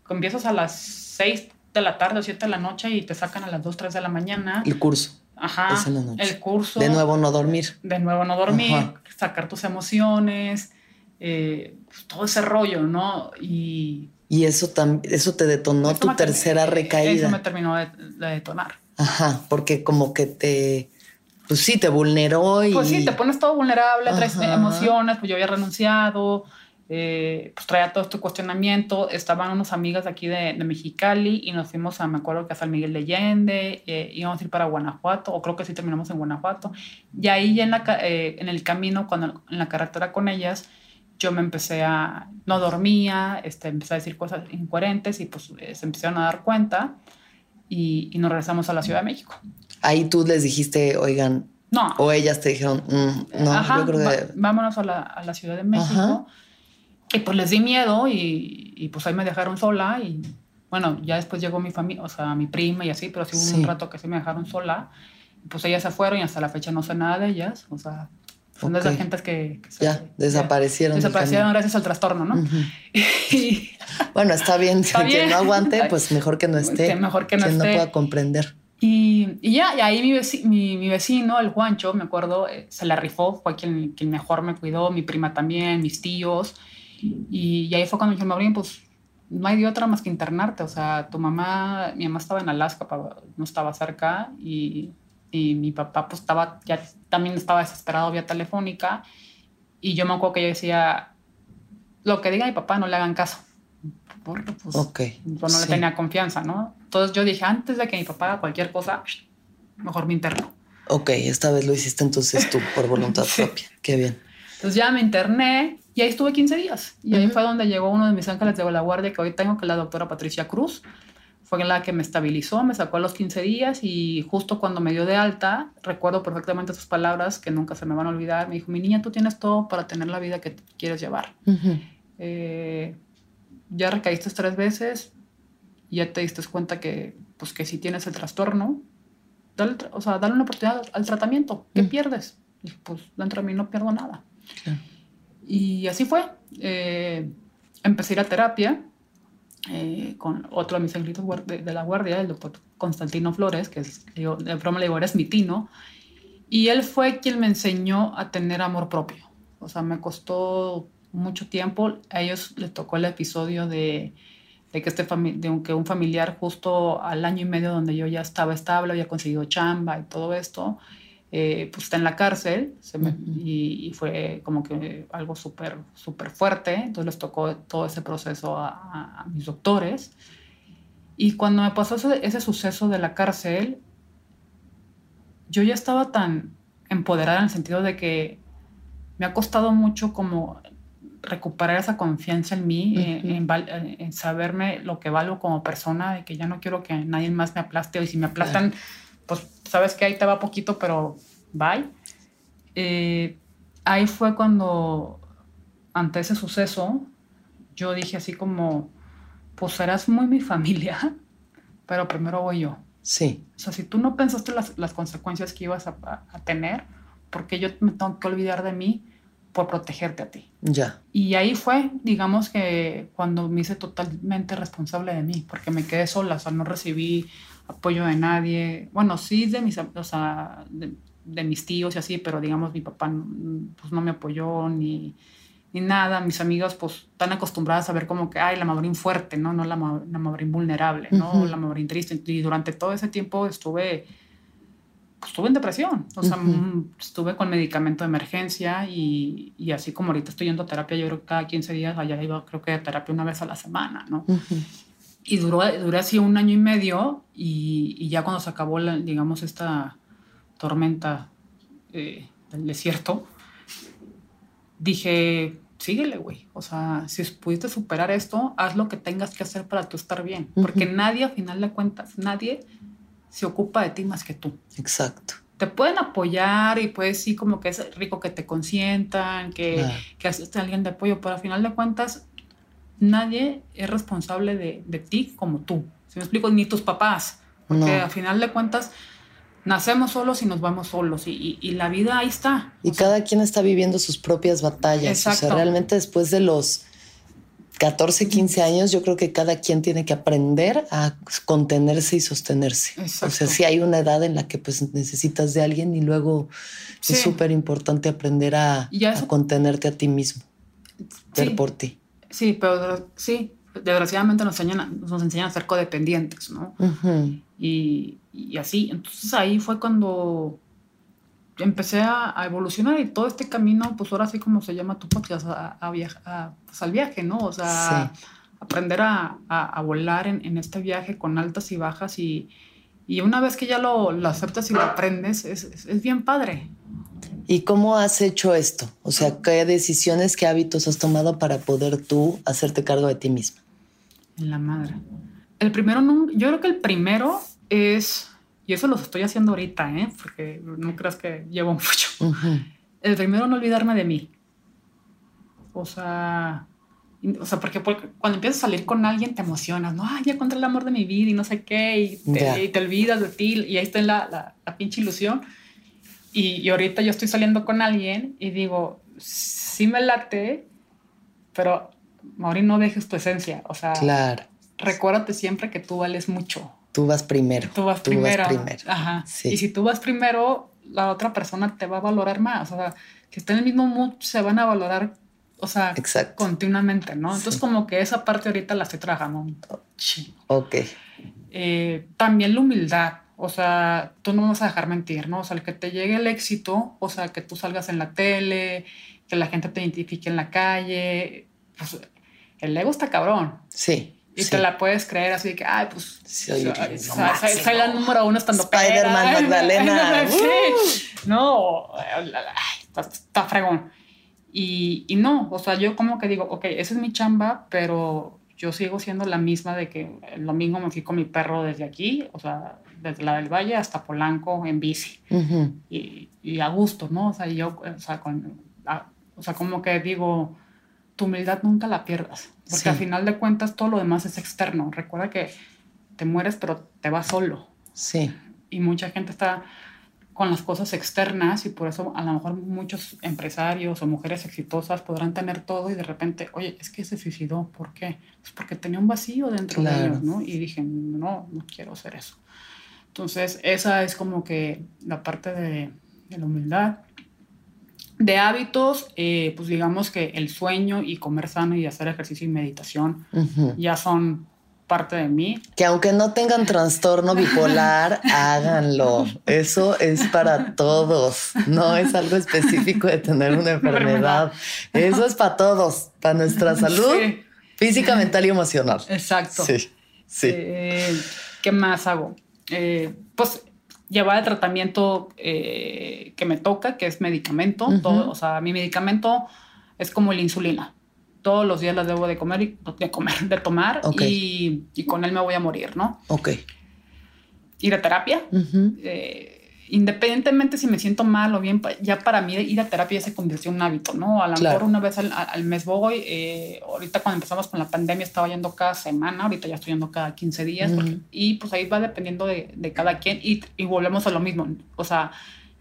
[SPEAKER 5] Empiezas a las 6 de la tarde o 7 de la noche y te sacan a las 2, 3 de la mañana.
[SPEAKER 3] El curso.
[SPEAKER 5] Ajá.
[SPEAKER 3] es en la noche.
[SPEAKER 5] El curso.
[SPEAKER 3] De nuevo no dormir.
[SPEAKER 5] De nuevo no dormir,
[SPEAKER 3] Ajá.
[SPEAKER 5] sacar tus emociones, eh, pues, todo ese rollo, ¿no? Y...
[SPEAKER 3] Y eso, eso te detonó
[SPEAKER 5] eso
[SPEAKER 3] tu tercera
[SPEAKER 5] Eso me
[SPEAKER 3] recaída.
[SPEAKER 5] terminó de, de detonar.
[SPEAKER 3] Ajá, porque como que te, pues sí, te vulneró y...
[SPEAKER 5] Pues sí, te pones todo vulnerable, traes emociones, pues yo había renunciado, eh, pues traía todo este cuestionamiento. Estaban unas amigas aquí de, de Mexicali y nos fuimos a, me acuerdo que a San Miguel de Allende, eh, íbamos a ir para Guanajuato, o creo que sí terminamos en Guanajuato. Y ahí ya en, la, eh, en el camino, cuando en la carretera con ellas, yo me empecé a, no dormía, este, empecé a decir cosas incoherentes y pues eh, se empezaron a dar cuenta y, y nos regresamos a la Ciudad de México.
[SPEAKER 3] Ahí tú les dijiste, oigan,
[SPEAKER 5] No,
[SPEAKER 3] o ellas te dijeron, "Mm, no,
[SPEAKER 5] Ajá,
[SPEAKER 3] yo creo
[SPEAKER 5] va-
[SPEAKER 3] que...
[SPEAKER 5] vámonos a la, a la Ciudad de México.
[SPEAKER 3] Ajá.
[SPEAKER 5] Y pues les di miedo y, y, pues ahí me dejaron sola y bueno, ya después llegó mi familia, o sea, mi prima y así, pero sí hubo
[SPEAKER 3] Sí.
[SPEAKER 5] un rato que sí me dejaron sola. Y pues ellas se fueron y hasta la fecha no sé nada de ellas, o sea, son de
[SPEAKER 3] Ok.
[SPEAKER 5] esas gentes que, que se-
[SPEAKER 3] Ya, desaparecieron del
[SPEAKER 5] desaparecieron gracias al trastorno, ¿no?
[SPEAKER 3] Ujú.
[SPEAKER 5] Y-
[SPEAKER 3] Bueno, está bien.
[SPEAKER 5] Está
[SPEAKER 3] Quien
[SPEAKER 5] bien.
[SPEAKER 3] no aguante, pues mejor que no esté.
[SPEAKER 5] Sí, mejor que no
[SPEAKER 3] Quien
[SPEAKER 5] esté.
[SPEAKER 3] no pueda comprender.
[SPEAKER 5] Y, y ya, y ahí mi, veci- mi, mi vecino, el Juancho, me acuerdo, eh, se la rifó, fue quien, quien mejor me cuidó, mi prima también, mis tíos. Y, y ahí fue cuando me dijeron, Maureen, pues no hay de otra más que internarte. O sea, tu mamá, mi mamá estaba en Alaska, no estaba cerca, y, y mi papá pues estaba, ya también estaba desesperado vía telefónica. Y yo me acuerdo que yo decía, lo que diga mi papá, no le hagan caso. Porque pues
[SPEAKER 3] Ok.
[SPEAKER 5] yo no le
[SPEAKER 3] Sí.
[SPEAKER 5] tenía confianza, ¿no? Entonces yo dije, antes de que mi papá haga cualquier cosa, mejor me interno.
[SPEAKER 3] Ok, esta vez lo hiciste entonces tú por voluntad
[SPEAKER 5] Sí.
[SPEAKER 3] propia. Qué bien.
[SPEAKER 5] Entonces ya me interné y ahí estuve 15 días. Y ahí
[SPEAKER 3] Ujú.
[SPEAKER 5] fue donde llegó uno de mis ángeles de la guardia que hoy tengo, que es la doctora Patricia Cruz. Fue la que me estabilizó, me sacó a los 15 días y justo cuando me dio de alta, recuerdo perfectamente sus palabras que nunca se me van a olvidar. Me dijo, mi niña, tú tienes todo para tener la vida que quieres llevar.
[SPEAKER 3] Ujú.
[SPEAKER 5] Eh, ya recaíste tres veces, ya te diste cuenta que, pues, que si tienes el trastorno, dale, o sea, dale una oportunidad al tratamiento. ¿Qué
[SPEAKER 3] Mm.
[SPEAKER 5] pierdes? Dije, pues dentro de mí no pierdo nada.
[SPEAKER 3] Claro.
[SPEAKER 5] Y así fue. Eh, empecé a ir a terapia eh, con otro de mis angelitos de, de la guardia, el doctor Constantino Flores, que es, yo, de broma le digo, eres mi tino. Y él fue quien me enseñó a tener amor propio. O sea, me costó mucho tiempo. A ellos les tocó el episodio de, de que, este de que un familiar justo al año y medio donde yo ya estaba estable, había conseguido chamba y todo esto, eh, pues está en la cárcel se me- y, y fue como que algo súper, súper fuerte. Entonces les tocó todo ese proceso a, a- a mis doctores. Y cuando me pasó ese, ese suceso de la cárcel, yo ya estaba tan empoderada en el sentido de que me ha costado mucho como recuperar esa confianza en mí, en-
[SPEAKER 3] Ujú.
[SPEAKER 5] en, val- en saberme lo que valgo como persona, de que ya no quiero que nadie más me aplaste, y si me aplastan, pues sabes que ahí te va poquito, pero bye. Eh, ahí fue cuando, ante ese suceso, yo dije así como, pues serás muy mi familia, pero primero voy yo.
[SPEAKER 3] Sí.
[SPEAKER 5] O sea, si tú no pensaste las, las consecuencias que ibas a, a- tener, porque yo me tengo que olvidar de mí por protegerte a ti?
[SPEAKER 3] Ya.
[SPEAKER 5] Y ahí fue, digamos que cuando me hice totalmente responsable de mí, porque me quedé sola, o sea, no recibí apoyo de nadie. Bueno, sí de mis, o sea, de, de mis tíos y así, pero digamos mi papá pues no me apoyó ni, ni nada. Mis amigas pues están acostumbradas a ver como que, ay, la Maurín fuerte, ¿no? No la, la vulnerable, ¿no? La Maurín triste. Y durante todo ese tiempo estuve, pues, estuve en depresión. O sea, mm, estuve con medicamento de emergencia y, y así como ahorita estoy yendo a terapia, yo creo que cada 15 días, allá iba creo que a terapia una vez a la semana, ¿no? Y duró, duré así un año y medio y, y ya cuando se acabó, la- digamos, esta tormenta eh, del desierto, dije, síguele, güey. O sea, si pudiste superar esto, haz lo que tengas que hacer para tú estar bien. Porque
[SPEAKER 3] Ujú.
[SPEAKER 5] nadie, a final de cuentas, nadie se ocupa de ti más que tú.
[SPEAKER 3] Exacto.
[SPEAKER 5] Te pueden apoyar y pues sí, como que es rico que te consientan, que,
[SPEAKER 3] Claro.
[SPEAKER 5] que haces alguien de apoyo, pero a final de cuentas nadie es responsable de, de ti como tú. Si me explico, ni tus papás, porque
[SPEAKER 3] No.
[SPEAKER 5] a final de cuentas nacemos solos y nos vamos solos y, y- y la vida ahí está.
[SPEAKER 3] Y
[SPEAKER 5] O sea,
[SPEAKER 3] cada quien está viviendo sus propias batallas. O sea,
[SPEAKER 5] Exacto.
[SPEAKER 3] realmente después de los 14, 15 años, yo creo que cada quien tiene que aprender a contenerse y sostenerse. O
[SPEAKER 5] Exacto.
[SPEAKER 3] sea, sí hay una edad en la que pues necesitas de alguien y luego
[SPEAKER 5] Sí.
[SPEAKER 3] es súper importante aprender a, contenerte a ti mismo, ver
[SPEAKER 5] Sí.
[SPEAKER 3] por ti.
[SPEAKER 5] Sí, pero sí, desgraciadamente nos enseñan, nos enseñan a ser codependientes, ¿no? Y, y así. Entonces ahí fue cuando empecé a, a evolucionar y todo este camino, pues ahora sí como se llama tu podcast, a, a viaja- a- pues, al viaje, ¿no? O sea, aprender a, volar en, en este viaje con altas y bajas y, y una vez que ya lo, lo aceptas y lo aprendes, es, es- es bien padre.
[SPEAKER 3] ¿Y cómo has hecho esto? O sea, ¿qué decisiones, qué hábitos has tomado para poder tú hacerte cargo de ti misma?
[SPEAKER 5] En la madre. El primero, yo creo que el primero es, y eso lo estoy haciendo ahorita, ¿eh? Porque no creas que llevo mucho.
[SPEAKER 3] Ujú.
[SPEAKER 5] El primero, no olvidarme de mí. O sea, o sea, porque, porque cuando empiezas a salir con alguien te emocionas, ¿no? Ay, ya encontré el amor de mi vida y no sé qué, y te, y te olvidas de ti, y ahí está la, la, la pinche ilusión. Y, y ahorita yo estoy saliendo con alguien y digo, sí me late, pero Mauri, no dejes tu esencia. O sea,
[SPEAKER 3] Claro,
[SPEAKER 5] recuérdate siempre que tú vales mucho.
[SPEAKER 3] tú vas primero.
[SPEAKER 5] Tú vas primero.
[SPEAKER 3] primero.
[SPEAKER 5] Ajá.
[SPEAKER 3] Sí.
[SPEAKER 5] Y si tú vas primero, la otra persona te va a valorar más. O sea, que estén en el mismo mood, se van a valorar, o sea,
[SPEAKER 3] Exacto.
[SPEAKER 5] continuamente, ¿no? Entonces,
[SPEAKER 3] Sí.
[SPEAKER 5] como que esa parte ahorita la estoy trabajando. un.
[SPEAKER 3] Ok,
[SPEAKER 5] Eh, también la humildad. O sea, tú no vas a dejar mentir, ¿no? O sea, el que te llegue el éxito, o sea, que tú salgas en la tele, que la gente te identifique en la calle, pues el ego está cabrón.
[SPEAKER 3] sí.
[SPEAKER 5] Y
[SPEAKER 3] sí.
[SPEAKER 5] te la puedes creer así que, ay, pues
[SPEAKER 3] Soy
[SPEAKER 5] o sea, soy, la número uno estando
[SPEAKER 3] Spider-Man Magdalena. Uh.
[SPEAKER 5] No, ay, está, está fregón. Y, y no, o sea, yo como que digo, ok, esa es mi chamba, pero yo sigo siendo la misma de que el domingo me fui con mi perro desde aquí, o sea, desde la del Valle hasta Polanco en bici
[SPEAKER 3] Ujú.
[SPEAKER 5] y, y a gusto, ¿no? O sea, yo, o sea, con, a- o sea, como que digo, tu humildad nunca la pierdas, porque
[SPEAKER 3] Sí.
[SPEAKER 5] al final de cuentas todo lo demás es externo. Recuerda que te mueres, pero te vas solo.
[SPEAKER 3] Sí,
[SPEAKER 5] Y mucha gente está con las cosas externas y por eso a lo mejor muchos empresarios o mujeres exitosas podrán tener todo y de repente, oye, es que se suicidó, ¿por qué? Pues porque tenía un vacío dentro de
[SPEAKER 3] Claro.
[SPEAKER 5] ellos, ¿no? Y dije, no, no quiero hacer eso. Entonces, esa es como que la parte de, de la humildad. De hábitos, eh, pues digamos que el sueño y comer sano y hacer ejercicio y meditación ya son parte de mí.
[SPEAKER 3] Que aunque no tengan trastorno bipolar, háganlo. Eso es para todos. No es algo específico de tener una enfermedad. Eso es para todos, para nuestra salud
[SPEAKER 5] Sí,
[SPEAKER 3] física, mental y emocional.
[SPEAKER 5] exacto.
[SPEAKER 3] Sí, sí.
[SPEAKER 5] Eh, ¿Qué más hago? Eh, pues llevar el tratamiento eh, que me toca, que es medicamento.
[SPEAKER 3] Ujú.
[SPEAKER 5] todo, o sea, mi medicamento es como la insulina. Todos los días las debo de comer y de comer, de tomar y, y con él me voy a morir, ¿no?
[SPEAKER 3] Ok.
[SPEAKER 5] Ir a terapia. Eh, independientemente si me siento mal o bien, ya para mí ir a terapia ya se convirtió en un hábito, ¿no? A lo
[SPEAKER 3] Claro.
[SPEAKER 5] mejor una vez al, al mes voy, eh, ahorita cuando empezamos con la pandemia estaba yendo cada semana, ahorita ya estoy yendo cada 15 días, porque- y pues ahí va dependiendo de, de cada quien y, y volvemos a lo mismo, o sea,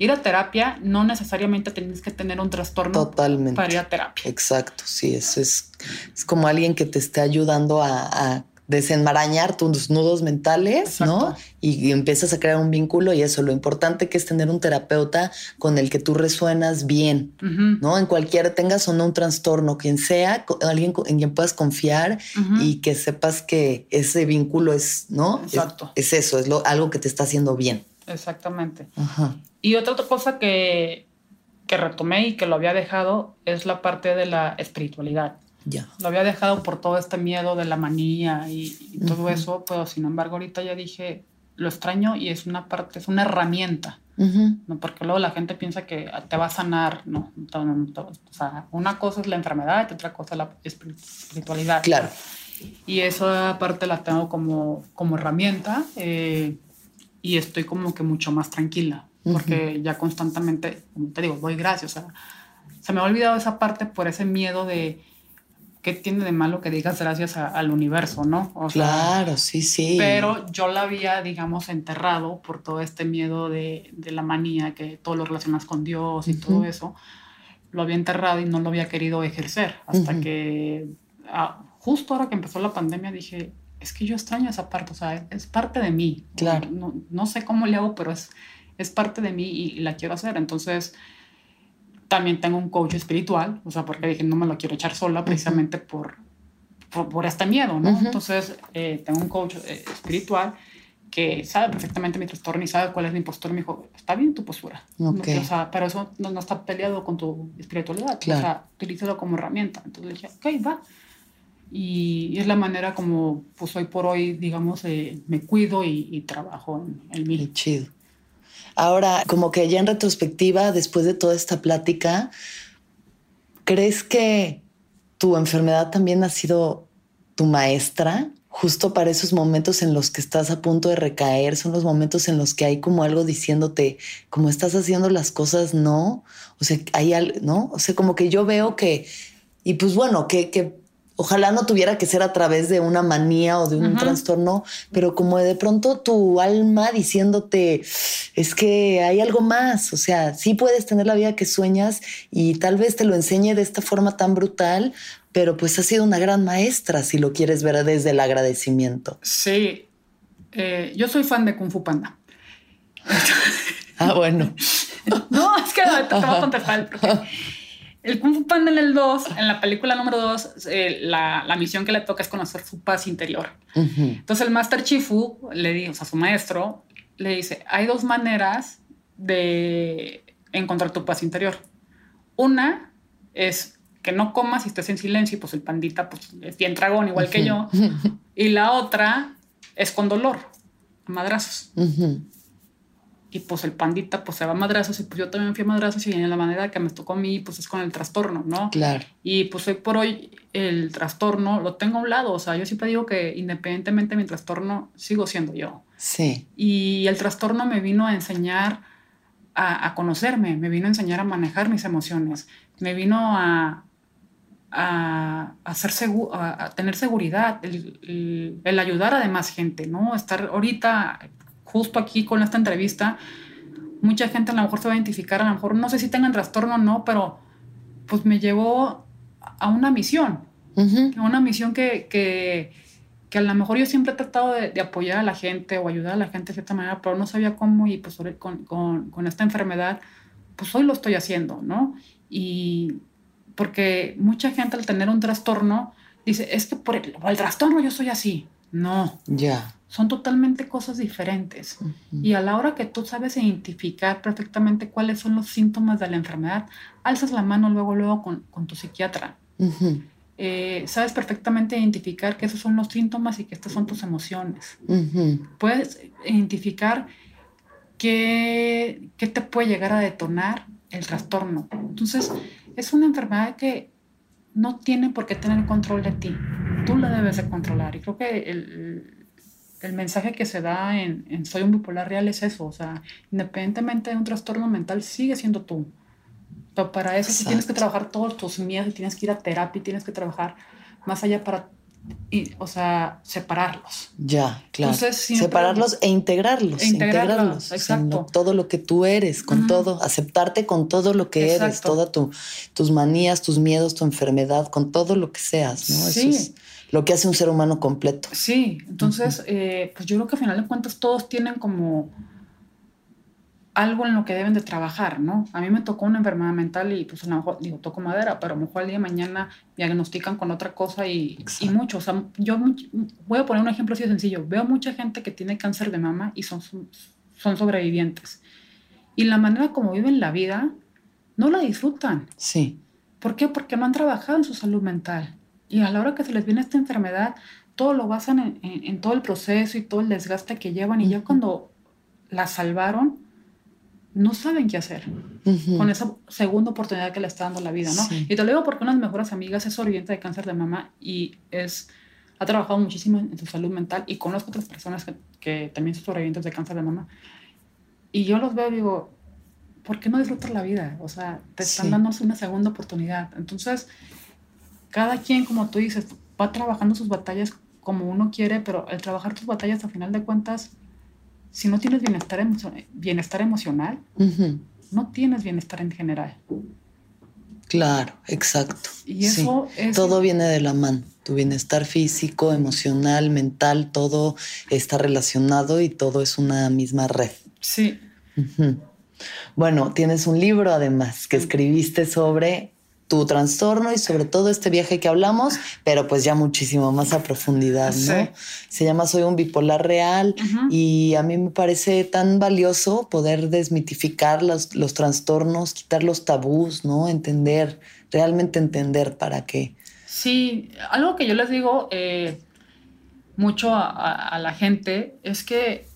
[SPEAKER 5] ir a terapia no necesariamente tienes que tener un trastorno
[SPEAKER 3] Totalmente.
[SPEAKER 5] para ir a terapia.
[SPEAKER 3] Exacto, sí, eso es, es como alguien que te esté ayudando a, a desenmarañar tus nudos mentales, ¿no? Y, y empiezas a crear un vínculo y eso, lo importante que es tener un terapeuta con el que tú resuenas bien, ¿no? En cualquier, tengas o no un trastorno, quien sea, alguien en quien puedas confiar y que sepas que ese vínculo es, ¿no? Es-
[SPEAKER 5] Exacto.
[SPEAKER 3] Es, eso, es lo, algo que te está haciendo bien.
[SPEAKER 5] Exactamente.
[SPEAKER 3] Ajá.
[SPEAKER 5] Y otra, otra cosa que, que retomé y que lo había dejado es la parte de la espiritualidad.
[SPEAKER 3] Ya.
[SPEAKER 5] Lo había dejado por todo este miedo de la manía y, y todo
[SPEAKER 3] Ujú.
[SPEAKER 5] eso, pero sin embargo ahorita ya dije, lo extraño y es una parte, es una herramienta,
[SPEAKER 3] Ujú.
[SPEAKER 5] ¿no? Porque luego la gente piensa que te va a sanar, ¿no? O sea, una cosa es la enfermedad y otra cosa es la espiri- espiritualidad.
[SPEAKER 3] Claro.
[SPEAKER 5] Y esa parte la tengo como, como herramienta eh, y estoy como que mucho más tranquila, porque ya constantemente, como te digo, doy gracias. O sea, se me ha olvidado esa parte por ese miedo de qué tiene de malo que digas gracias a- al universo, ¿no? O sea,
[SPEAKER 3] Claro, sí, sí.
[SPEAKER 5] pero yo la había, digamos, enterrado por todo este miedo de, de la manía, que todo lo relacionas con Dios y todo
[SPEAKER 3] Ujú.
[SPEAKER 5] eso. Lo había enterrado y no lo había querido ejercer. Hasta
[SPEAKER 3] Ujú.
[SPEAKER 5] que, ah, justo ahora que empezó la pandemia, dije, es que yo extraño esa parte, o sea, es parte de mí.
[SPEAKER 3] Claro.
[SPEAKER 5] No, no sé cómo le hago, pero es, es parte de mí y, y la quiero hacer. Entonces, también tengo un coach espiritual, o sea, porque dije, no me lo quiero echar sola precisamente por, por, por este miedo, ¿no?
[SPEAKER 3] Ujú.
[SPEAKER 5] Entonces, eh, tengo un coach eh, espiritual que sabe perfectamente mi trastorno y sabe cuál es mi postura, me dijo, está bien tu postura.
[SPEAKER 3] Ok.
[SPEAKER 5] O sea, pero eso no, no está peleado con tu espiritualidad.
[SPEAKER 3] Claro.
[SPEAKER 5] O sea, utilízalo como herramienta. Entonces dije, ok, va. Y, y es la manera como, pues hoy por hoy, digamos, eh, me cuido y, y trabajo en, en mí.
[SPEAKER 3] Qué chido. Ahora, como que ya en retrospectiva, después de toda esta plática, ¿crees que tu enfermedad también ha sido tu maestra? Justo para esos momentos en los que estás a punto de recaer, son los momentos en los que hay como algo diciéndote, como estás haciendo las cosas, no. O sea, hay algo, ¿no? O sea, como que yo veo que, y pues bueno, que, que ojalá no tuviera que ser a través de una manía o de un trastorno, pero como de pronto tu alma diciéndote, es que hay algo más, o sea, sí puedes tener la vida que sueñas y tal vez te lo enseñe de esta forma tan brutal, pero pues ha sido una gran maestra si lo quieres ver desde el agradecimiento.
[SPEAKER 5] Sí, eh, yo soy fan de Kung Fu Panda.
[SPEAKER 3] Ah, bueno.
[SPEAKER 5] No, es que te, te voy a contestar. Porque el Kung Fu Panda en el 2, en la película número 2, la, la misión que le toca es conocer su paz interior.
[SPEAKER 3] Ujú.
[SPEAKER 5] Entonces el Master Chifu le dice, o sea, su maestro le dice, hay dos maneras de encontrar tu paz interior. Una es que no comas y estés en silencio y pues el pandita pues es bien dragón igual que yo. Y la otra es con dolor, a madrazos.
[SPEAKER 3] Ujú.
[SPEAKER 5] Y pues el pandita pues se va a madrazos y pues yo también fui a madrazos y en la manera que me tocó a mí pues es con el trastorno, ¿no?
[SPEAKER 3] Claro.
[SPEAKER 5] Y pues hoy por hoy el trastorno lo tengo a un lado, o sea, yo siempre digo que independientemente de mi trastorno sigo siendo yo.
[SPEAKER 3] Sí.
[SPEAKER 5] Y el trastorno me vino a enseñar a, a conocerme, me vino a enseñar a manejar mis emociones, me vino a, a, a ser segu- a, a tener seguridad, el, el- el ayudar a demás gente, ¿no? Estar ahorita, justo aquí con esta entrevista, mucha gente a lo mejor se va a identificar, a lo mejor no sé si tengan trastorno o no, pero pues me llevó a una misión,
[SPEAKER 3] Ujú.
[SPEAKER 5] una misión que, que, que a lo mejor yo siempre he tratado de, de apoyar a la gente o ayudar a la gente de cierta manera, pero no sabía cómo y pues con, con, con esta enfermedad, pues hoy lo estoy haciendo, ¿no? Y porque mucha gente al tener un trastorno dice, es que por el, por el trastorno yo soy así. No,
[SPEAKER 3] Ya.
[SPEAKER 5] son totalmente cosas diferentes. Y a la hora que tú sabes identificar perfectamente cuáles son los síntomas de la enfermedad, alzas la mano luego, luego con, con tu psiquiatra eh, sabes perfectamente identificar que esos son los síntomas y que estas son tus emociones. Puedes identificar qué, qué te puede llegar a detonar el trastorno. Entonces, es una enfermedad que no tiene por qué tener control de ti. Tú la debes de controlar. Y creo que el, el mensaje que se da en, en Soy un bipolar real es eso. O sea, independientemente de un trastorno mental, sigue siendo tú. Pero para eso sí tienes que trabajar todos tus miedos y tienes que ir a terapia y tienes que trabajar más allá para, y, o sea, separarlos.
[SPEAKER 3] Ya, claro.
[SPEAKER 5] Entonces, siempre-
[SPEAKER 3] Separarlos e integrarlos.
[SPEAKER 5] E integrarlos,
[SPEAKER 3] integrarlos.
[SPEAKER 5] Exacto.
[SPEAKER 3] todo lo que tú eres, con
[SPEAKER 5] Ujú.
[SPEAKER 3] todo. Aceptarte con todo lo que eres,
[SPEAKER 5] Exacto.
[SPEAKER 3] todas tu, tus manías, tus miedos, tu enfermedad, con todo lo que seas, ¿no?
[SPEAKER 5] Sí.
[SPEAKER 3] Eso es lo que hace un ser humano completo.
[SPEAKER 5] Sí, entonces, eh, pues yo creo que al final de cuentas todos tienen como algo en lo que deben de trabajar, ¿no? A mí me tocó una enfermedad mental y pues a lo mejor, digo, toco madera, pero a lo mejor al día de mañana diagnostican con otra cosa y, y mucho. O sea, yo voy a poner un ejemplo así de sencillo. Veo mucha gente que tiene cáncer de mama y son, son sobrevivientes. Y la manera como viven la vida, no la disfrutan.
[SPEAKER 3] Sí.
[SPEAKER 5] ¿Por qué? Porque no han trabajado en su salud mental. Y a la hora que se les viene esta enfermedad, todo lo basan en, en- en todo el proceso y todo el desgaste que llevan. Y ya
[SPEAKER 3] Ujú.
[SPEAKER 5] cuando la salvaron, no saben qué hacer
[SPEAKER 3] Ujú.
[SPEAKER 5] con esa segunda oportunidad que le está dando la vida, ¿no?
[SPEAKER 3] Sí.
[SPEAKER 5] Y te lo digo porque una de mis mejores amigas es sobreviviente de cáncer de mama y es, ha trabajado muchísimo en su salud mental y conozco otras personas que, que también son sobrevivientes de cáncer de mama. Y yo los veo y digo, ¿por qué no disfrutar la vida? O sea, te están
[SPEAKER 3] Sí.
[SPEAKER 5] dando una segunda oportunidad. Entonces, cada quien, como tú dices, va trabajando sus batallas como uno quiere, pero el trabajar tus batallas, a final de cuentas, si no tienes bienestar, emo- bienestar emocional, no tienes bienestar en general.
[SPEAKER 3] Claro, exacto.
[SPEAKER 5] Y
[SPEAKER 3] Sí.
[SPEAKER 5] eso es...
[SPEAKER 3] Todo viene de la mano. Tu bienestar físico, emocional, mental, todo está relacionado y todo es una misma red.
[SPEAKER 5] Sí.
[SPEAKER 3] Bueno, tienes un libro además que escribiste sobre tu trastorno y sobre todo este viaje que hablamos, pero pues ya muchísimo más a profundidad, ¿no?
[SPEAKER 5] Sí.
[SPEAKER 3] Se llama Soy un bipolar real y a mí me parece tan valioso poder desmitificar los, los trastornos, quitar los tabús, ¿no? Entender, realmente entender para qué.
[SPEAKER 5] Sí, algo que yo les digo eh, mucho a, a- a la gente es que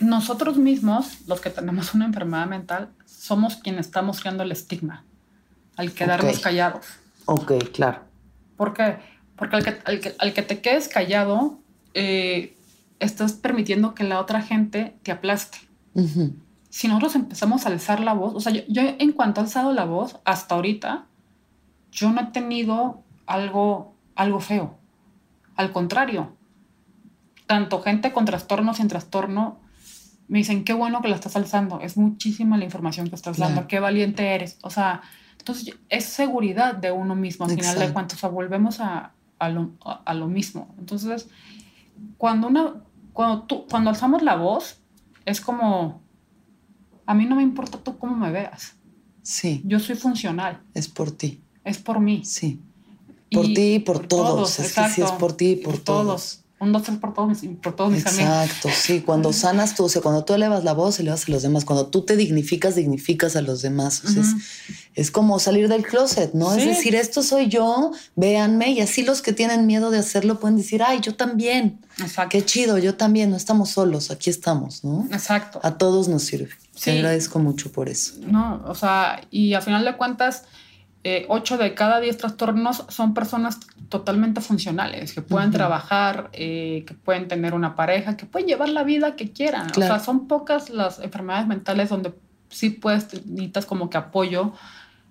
[SPEAKER 5] nosotros mismos, los que tenemos una enfermedad mental, somos quienes estamos creando el estigma al quedarnos callados.
[SPEAKER 3] Ok, claro.
[SPEAKER 5] ¿Por qué? Porque al que, al que, al que te quedes callado, eh, estás permitiendo que la otra gente te aplaste. Si nosotros empezamos a alzar la voz, o sea, yo, yo en cuanto he alzado la voz, hasta ahorita, yo no he tenido algo, algo feo. Al contrario, tanto gente con trastorno sin trastorno me dicen, qué bueno que la estás alzando, es muchísima la información que estás
[SPEAKER 3] Claro.
[SPEAKER 5] dando, qué valiente eres. O sea, entonces es seguridad de uno mismo, al final de cuentas, o sea, volvemos a, a lo, a- a lo mismo. Entonces, cuando, una, cuando, tú, cuando alzamos la voz, es como, a mí no me importa tú cómo me veas,
[SPEAKER 3] Sí,
[SPEAKER 5] yo soy funcional,
[SPEAKER 3] es por ti.
[SPEAKER 5] es por mí.
[SPEAKER 3] Sí. Por ti y por todos. Es que sí es por ti y por todos.
[SPEAKER 5] Un, dos, tres por todos mis, por todos mis amigos.
[SPEAKER 3] Exacto, sí. Cuando sanas tú, o sea, cuando tú elevas la voz, elevas a los demás. Cuando tú te dignificas, dignificas a los demás. O sea,
[SPEAKER 5] Ujú.
[SPEAKER 3] es, es como salir del closet, ¿no? Es decir, esto soy yo, véanme. Y así los que tienen miedo de hacerlo pueden decir, ay, yo también.
[SPEAKER 5] Exacto.
[SPEAKER 3] Qué chido, yo también. No estamos solos, aquí estamos, ¿no?
[SPEAKER 5] Exacto.
[SPEAKER 3] A todos nos sirve.
[SPEAKER 5] Sí.
[SPEAKER 3] Te agradezco mucho por eso.
[SPEAKER 5] No, o sea, y a final de cuentas, eh, 8 de cada 10 trastornos son personas totalmente funcionales, que pueden trabajar, eh, que pueden tener una pareja, que pueden llevar la vida que quieran.
[SPEAKER 3] Claro.
[SPEAKER 5] O sea, son pocas las enfermedades mentales donde sí puedes, necesitas como que apoyo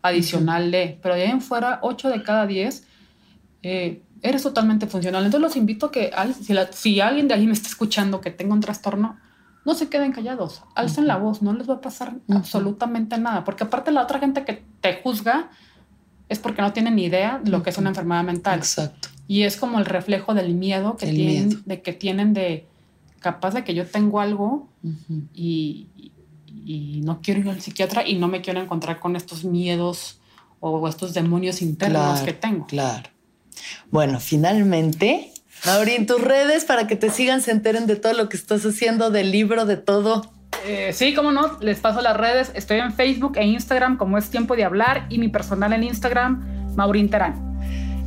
[SPEAKER 5] adicional de, pero de ahí en fuera, 8 de cada 10 eh, eres totalmente funcional. Entonces los invito a que si, la- si alguien de ahí me está escuchando que tenga un trastorno, no se queden callados, alcen la voz, no les va a pasar absolutamente nada, porque aparte la otra gente que te juzga es porque no tienen ni idea de lo que es una enfermedad mental
[SPEAKER 3] Exacto.
[SPEAKER 5] y es como el reflejo del miedo que
[SPEAKER 3] El
[SPEAKER 5] tienen,
[SPEAKER 3] miedo.
[SPEAKER 5] de que tienen de capaz de que yo tengo algo y, y- y no quiero ir al psiquiatra y no me quiero encontrar con estos miedos o estos demonios internos
[SPEAKER 3] Claro,
[SPEAKER 5] que tengo.
[SPEAKER 3] Claro. Bueno, finalmente, Mauri, en tus redes para que te sigan, se enteren de todo lo que estás haciendo, del libro, de todo.
[SPEAKER 5] Eh, sí, cómo no, les paso las redes. Estoy en Facebook e Instagram como es tiempo de hablar y mi personal en Instagram, Maurín Terán.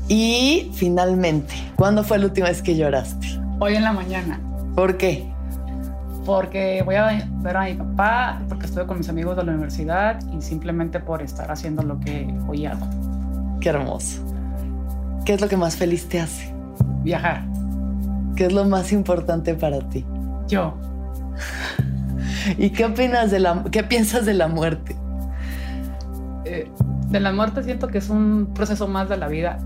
[SPEAKER 3] Y finalmente, ¿cuándo fue la última vez que lloraste?
[SPEAKER 5] Hoy en la mañana,
[SPEAKER 3] ¿Por qué?
[SPEAKER 5] porque voy a ver a mi papá, porque estuve con mis amigos de la universidad y simplemente por estar haciendo lo que hoy hago,
[SPEAKER 3] Qué hermoso. ¿Qué es lo que más feliz te hace?
[SPEAKER 5] viajar.
[SPEAKER 3] ¿Qué es lo más importante para ti?
[SPEAKER 5] Yo,
[SPEAKER 3] ¿Y qué opinas de la qué piensas de la muerte?
[SPEAKER 5] eh, de la muerte siento que es un proceso más de la vida.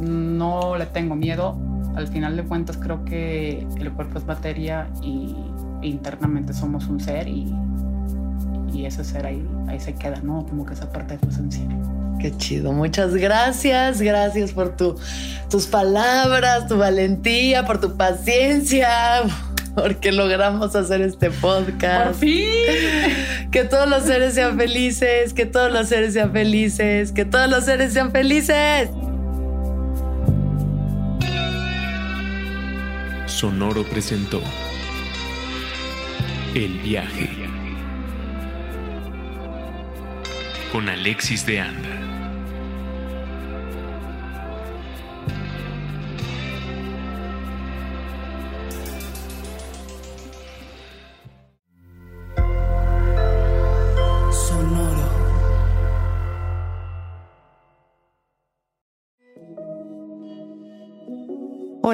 [SPEAKER 5] No le tengo miedo. Al final de cuentas creo que el cuerpo es materia y internamente somos un ser y, y ese ser ahí, ahí se queda, ¿no? Como que esa parte de tu esencia.
[SPEAKER 3] Qué chido. Muchas gracias. Gracias por tu, tus palabras, tu valentía, por tu paciencia, porque logramos hacer este podcast.
[SPEAKER 5] ¡Por fin!
[SPEAKER 3] Que todos los seres sean felices, que todos los seres sean felices, que todos los seres sean felices.
[SPEAKER 4] Sonoro presentó El viaje con Alexis de Anda.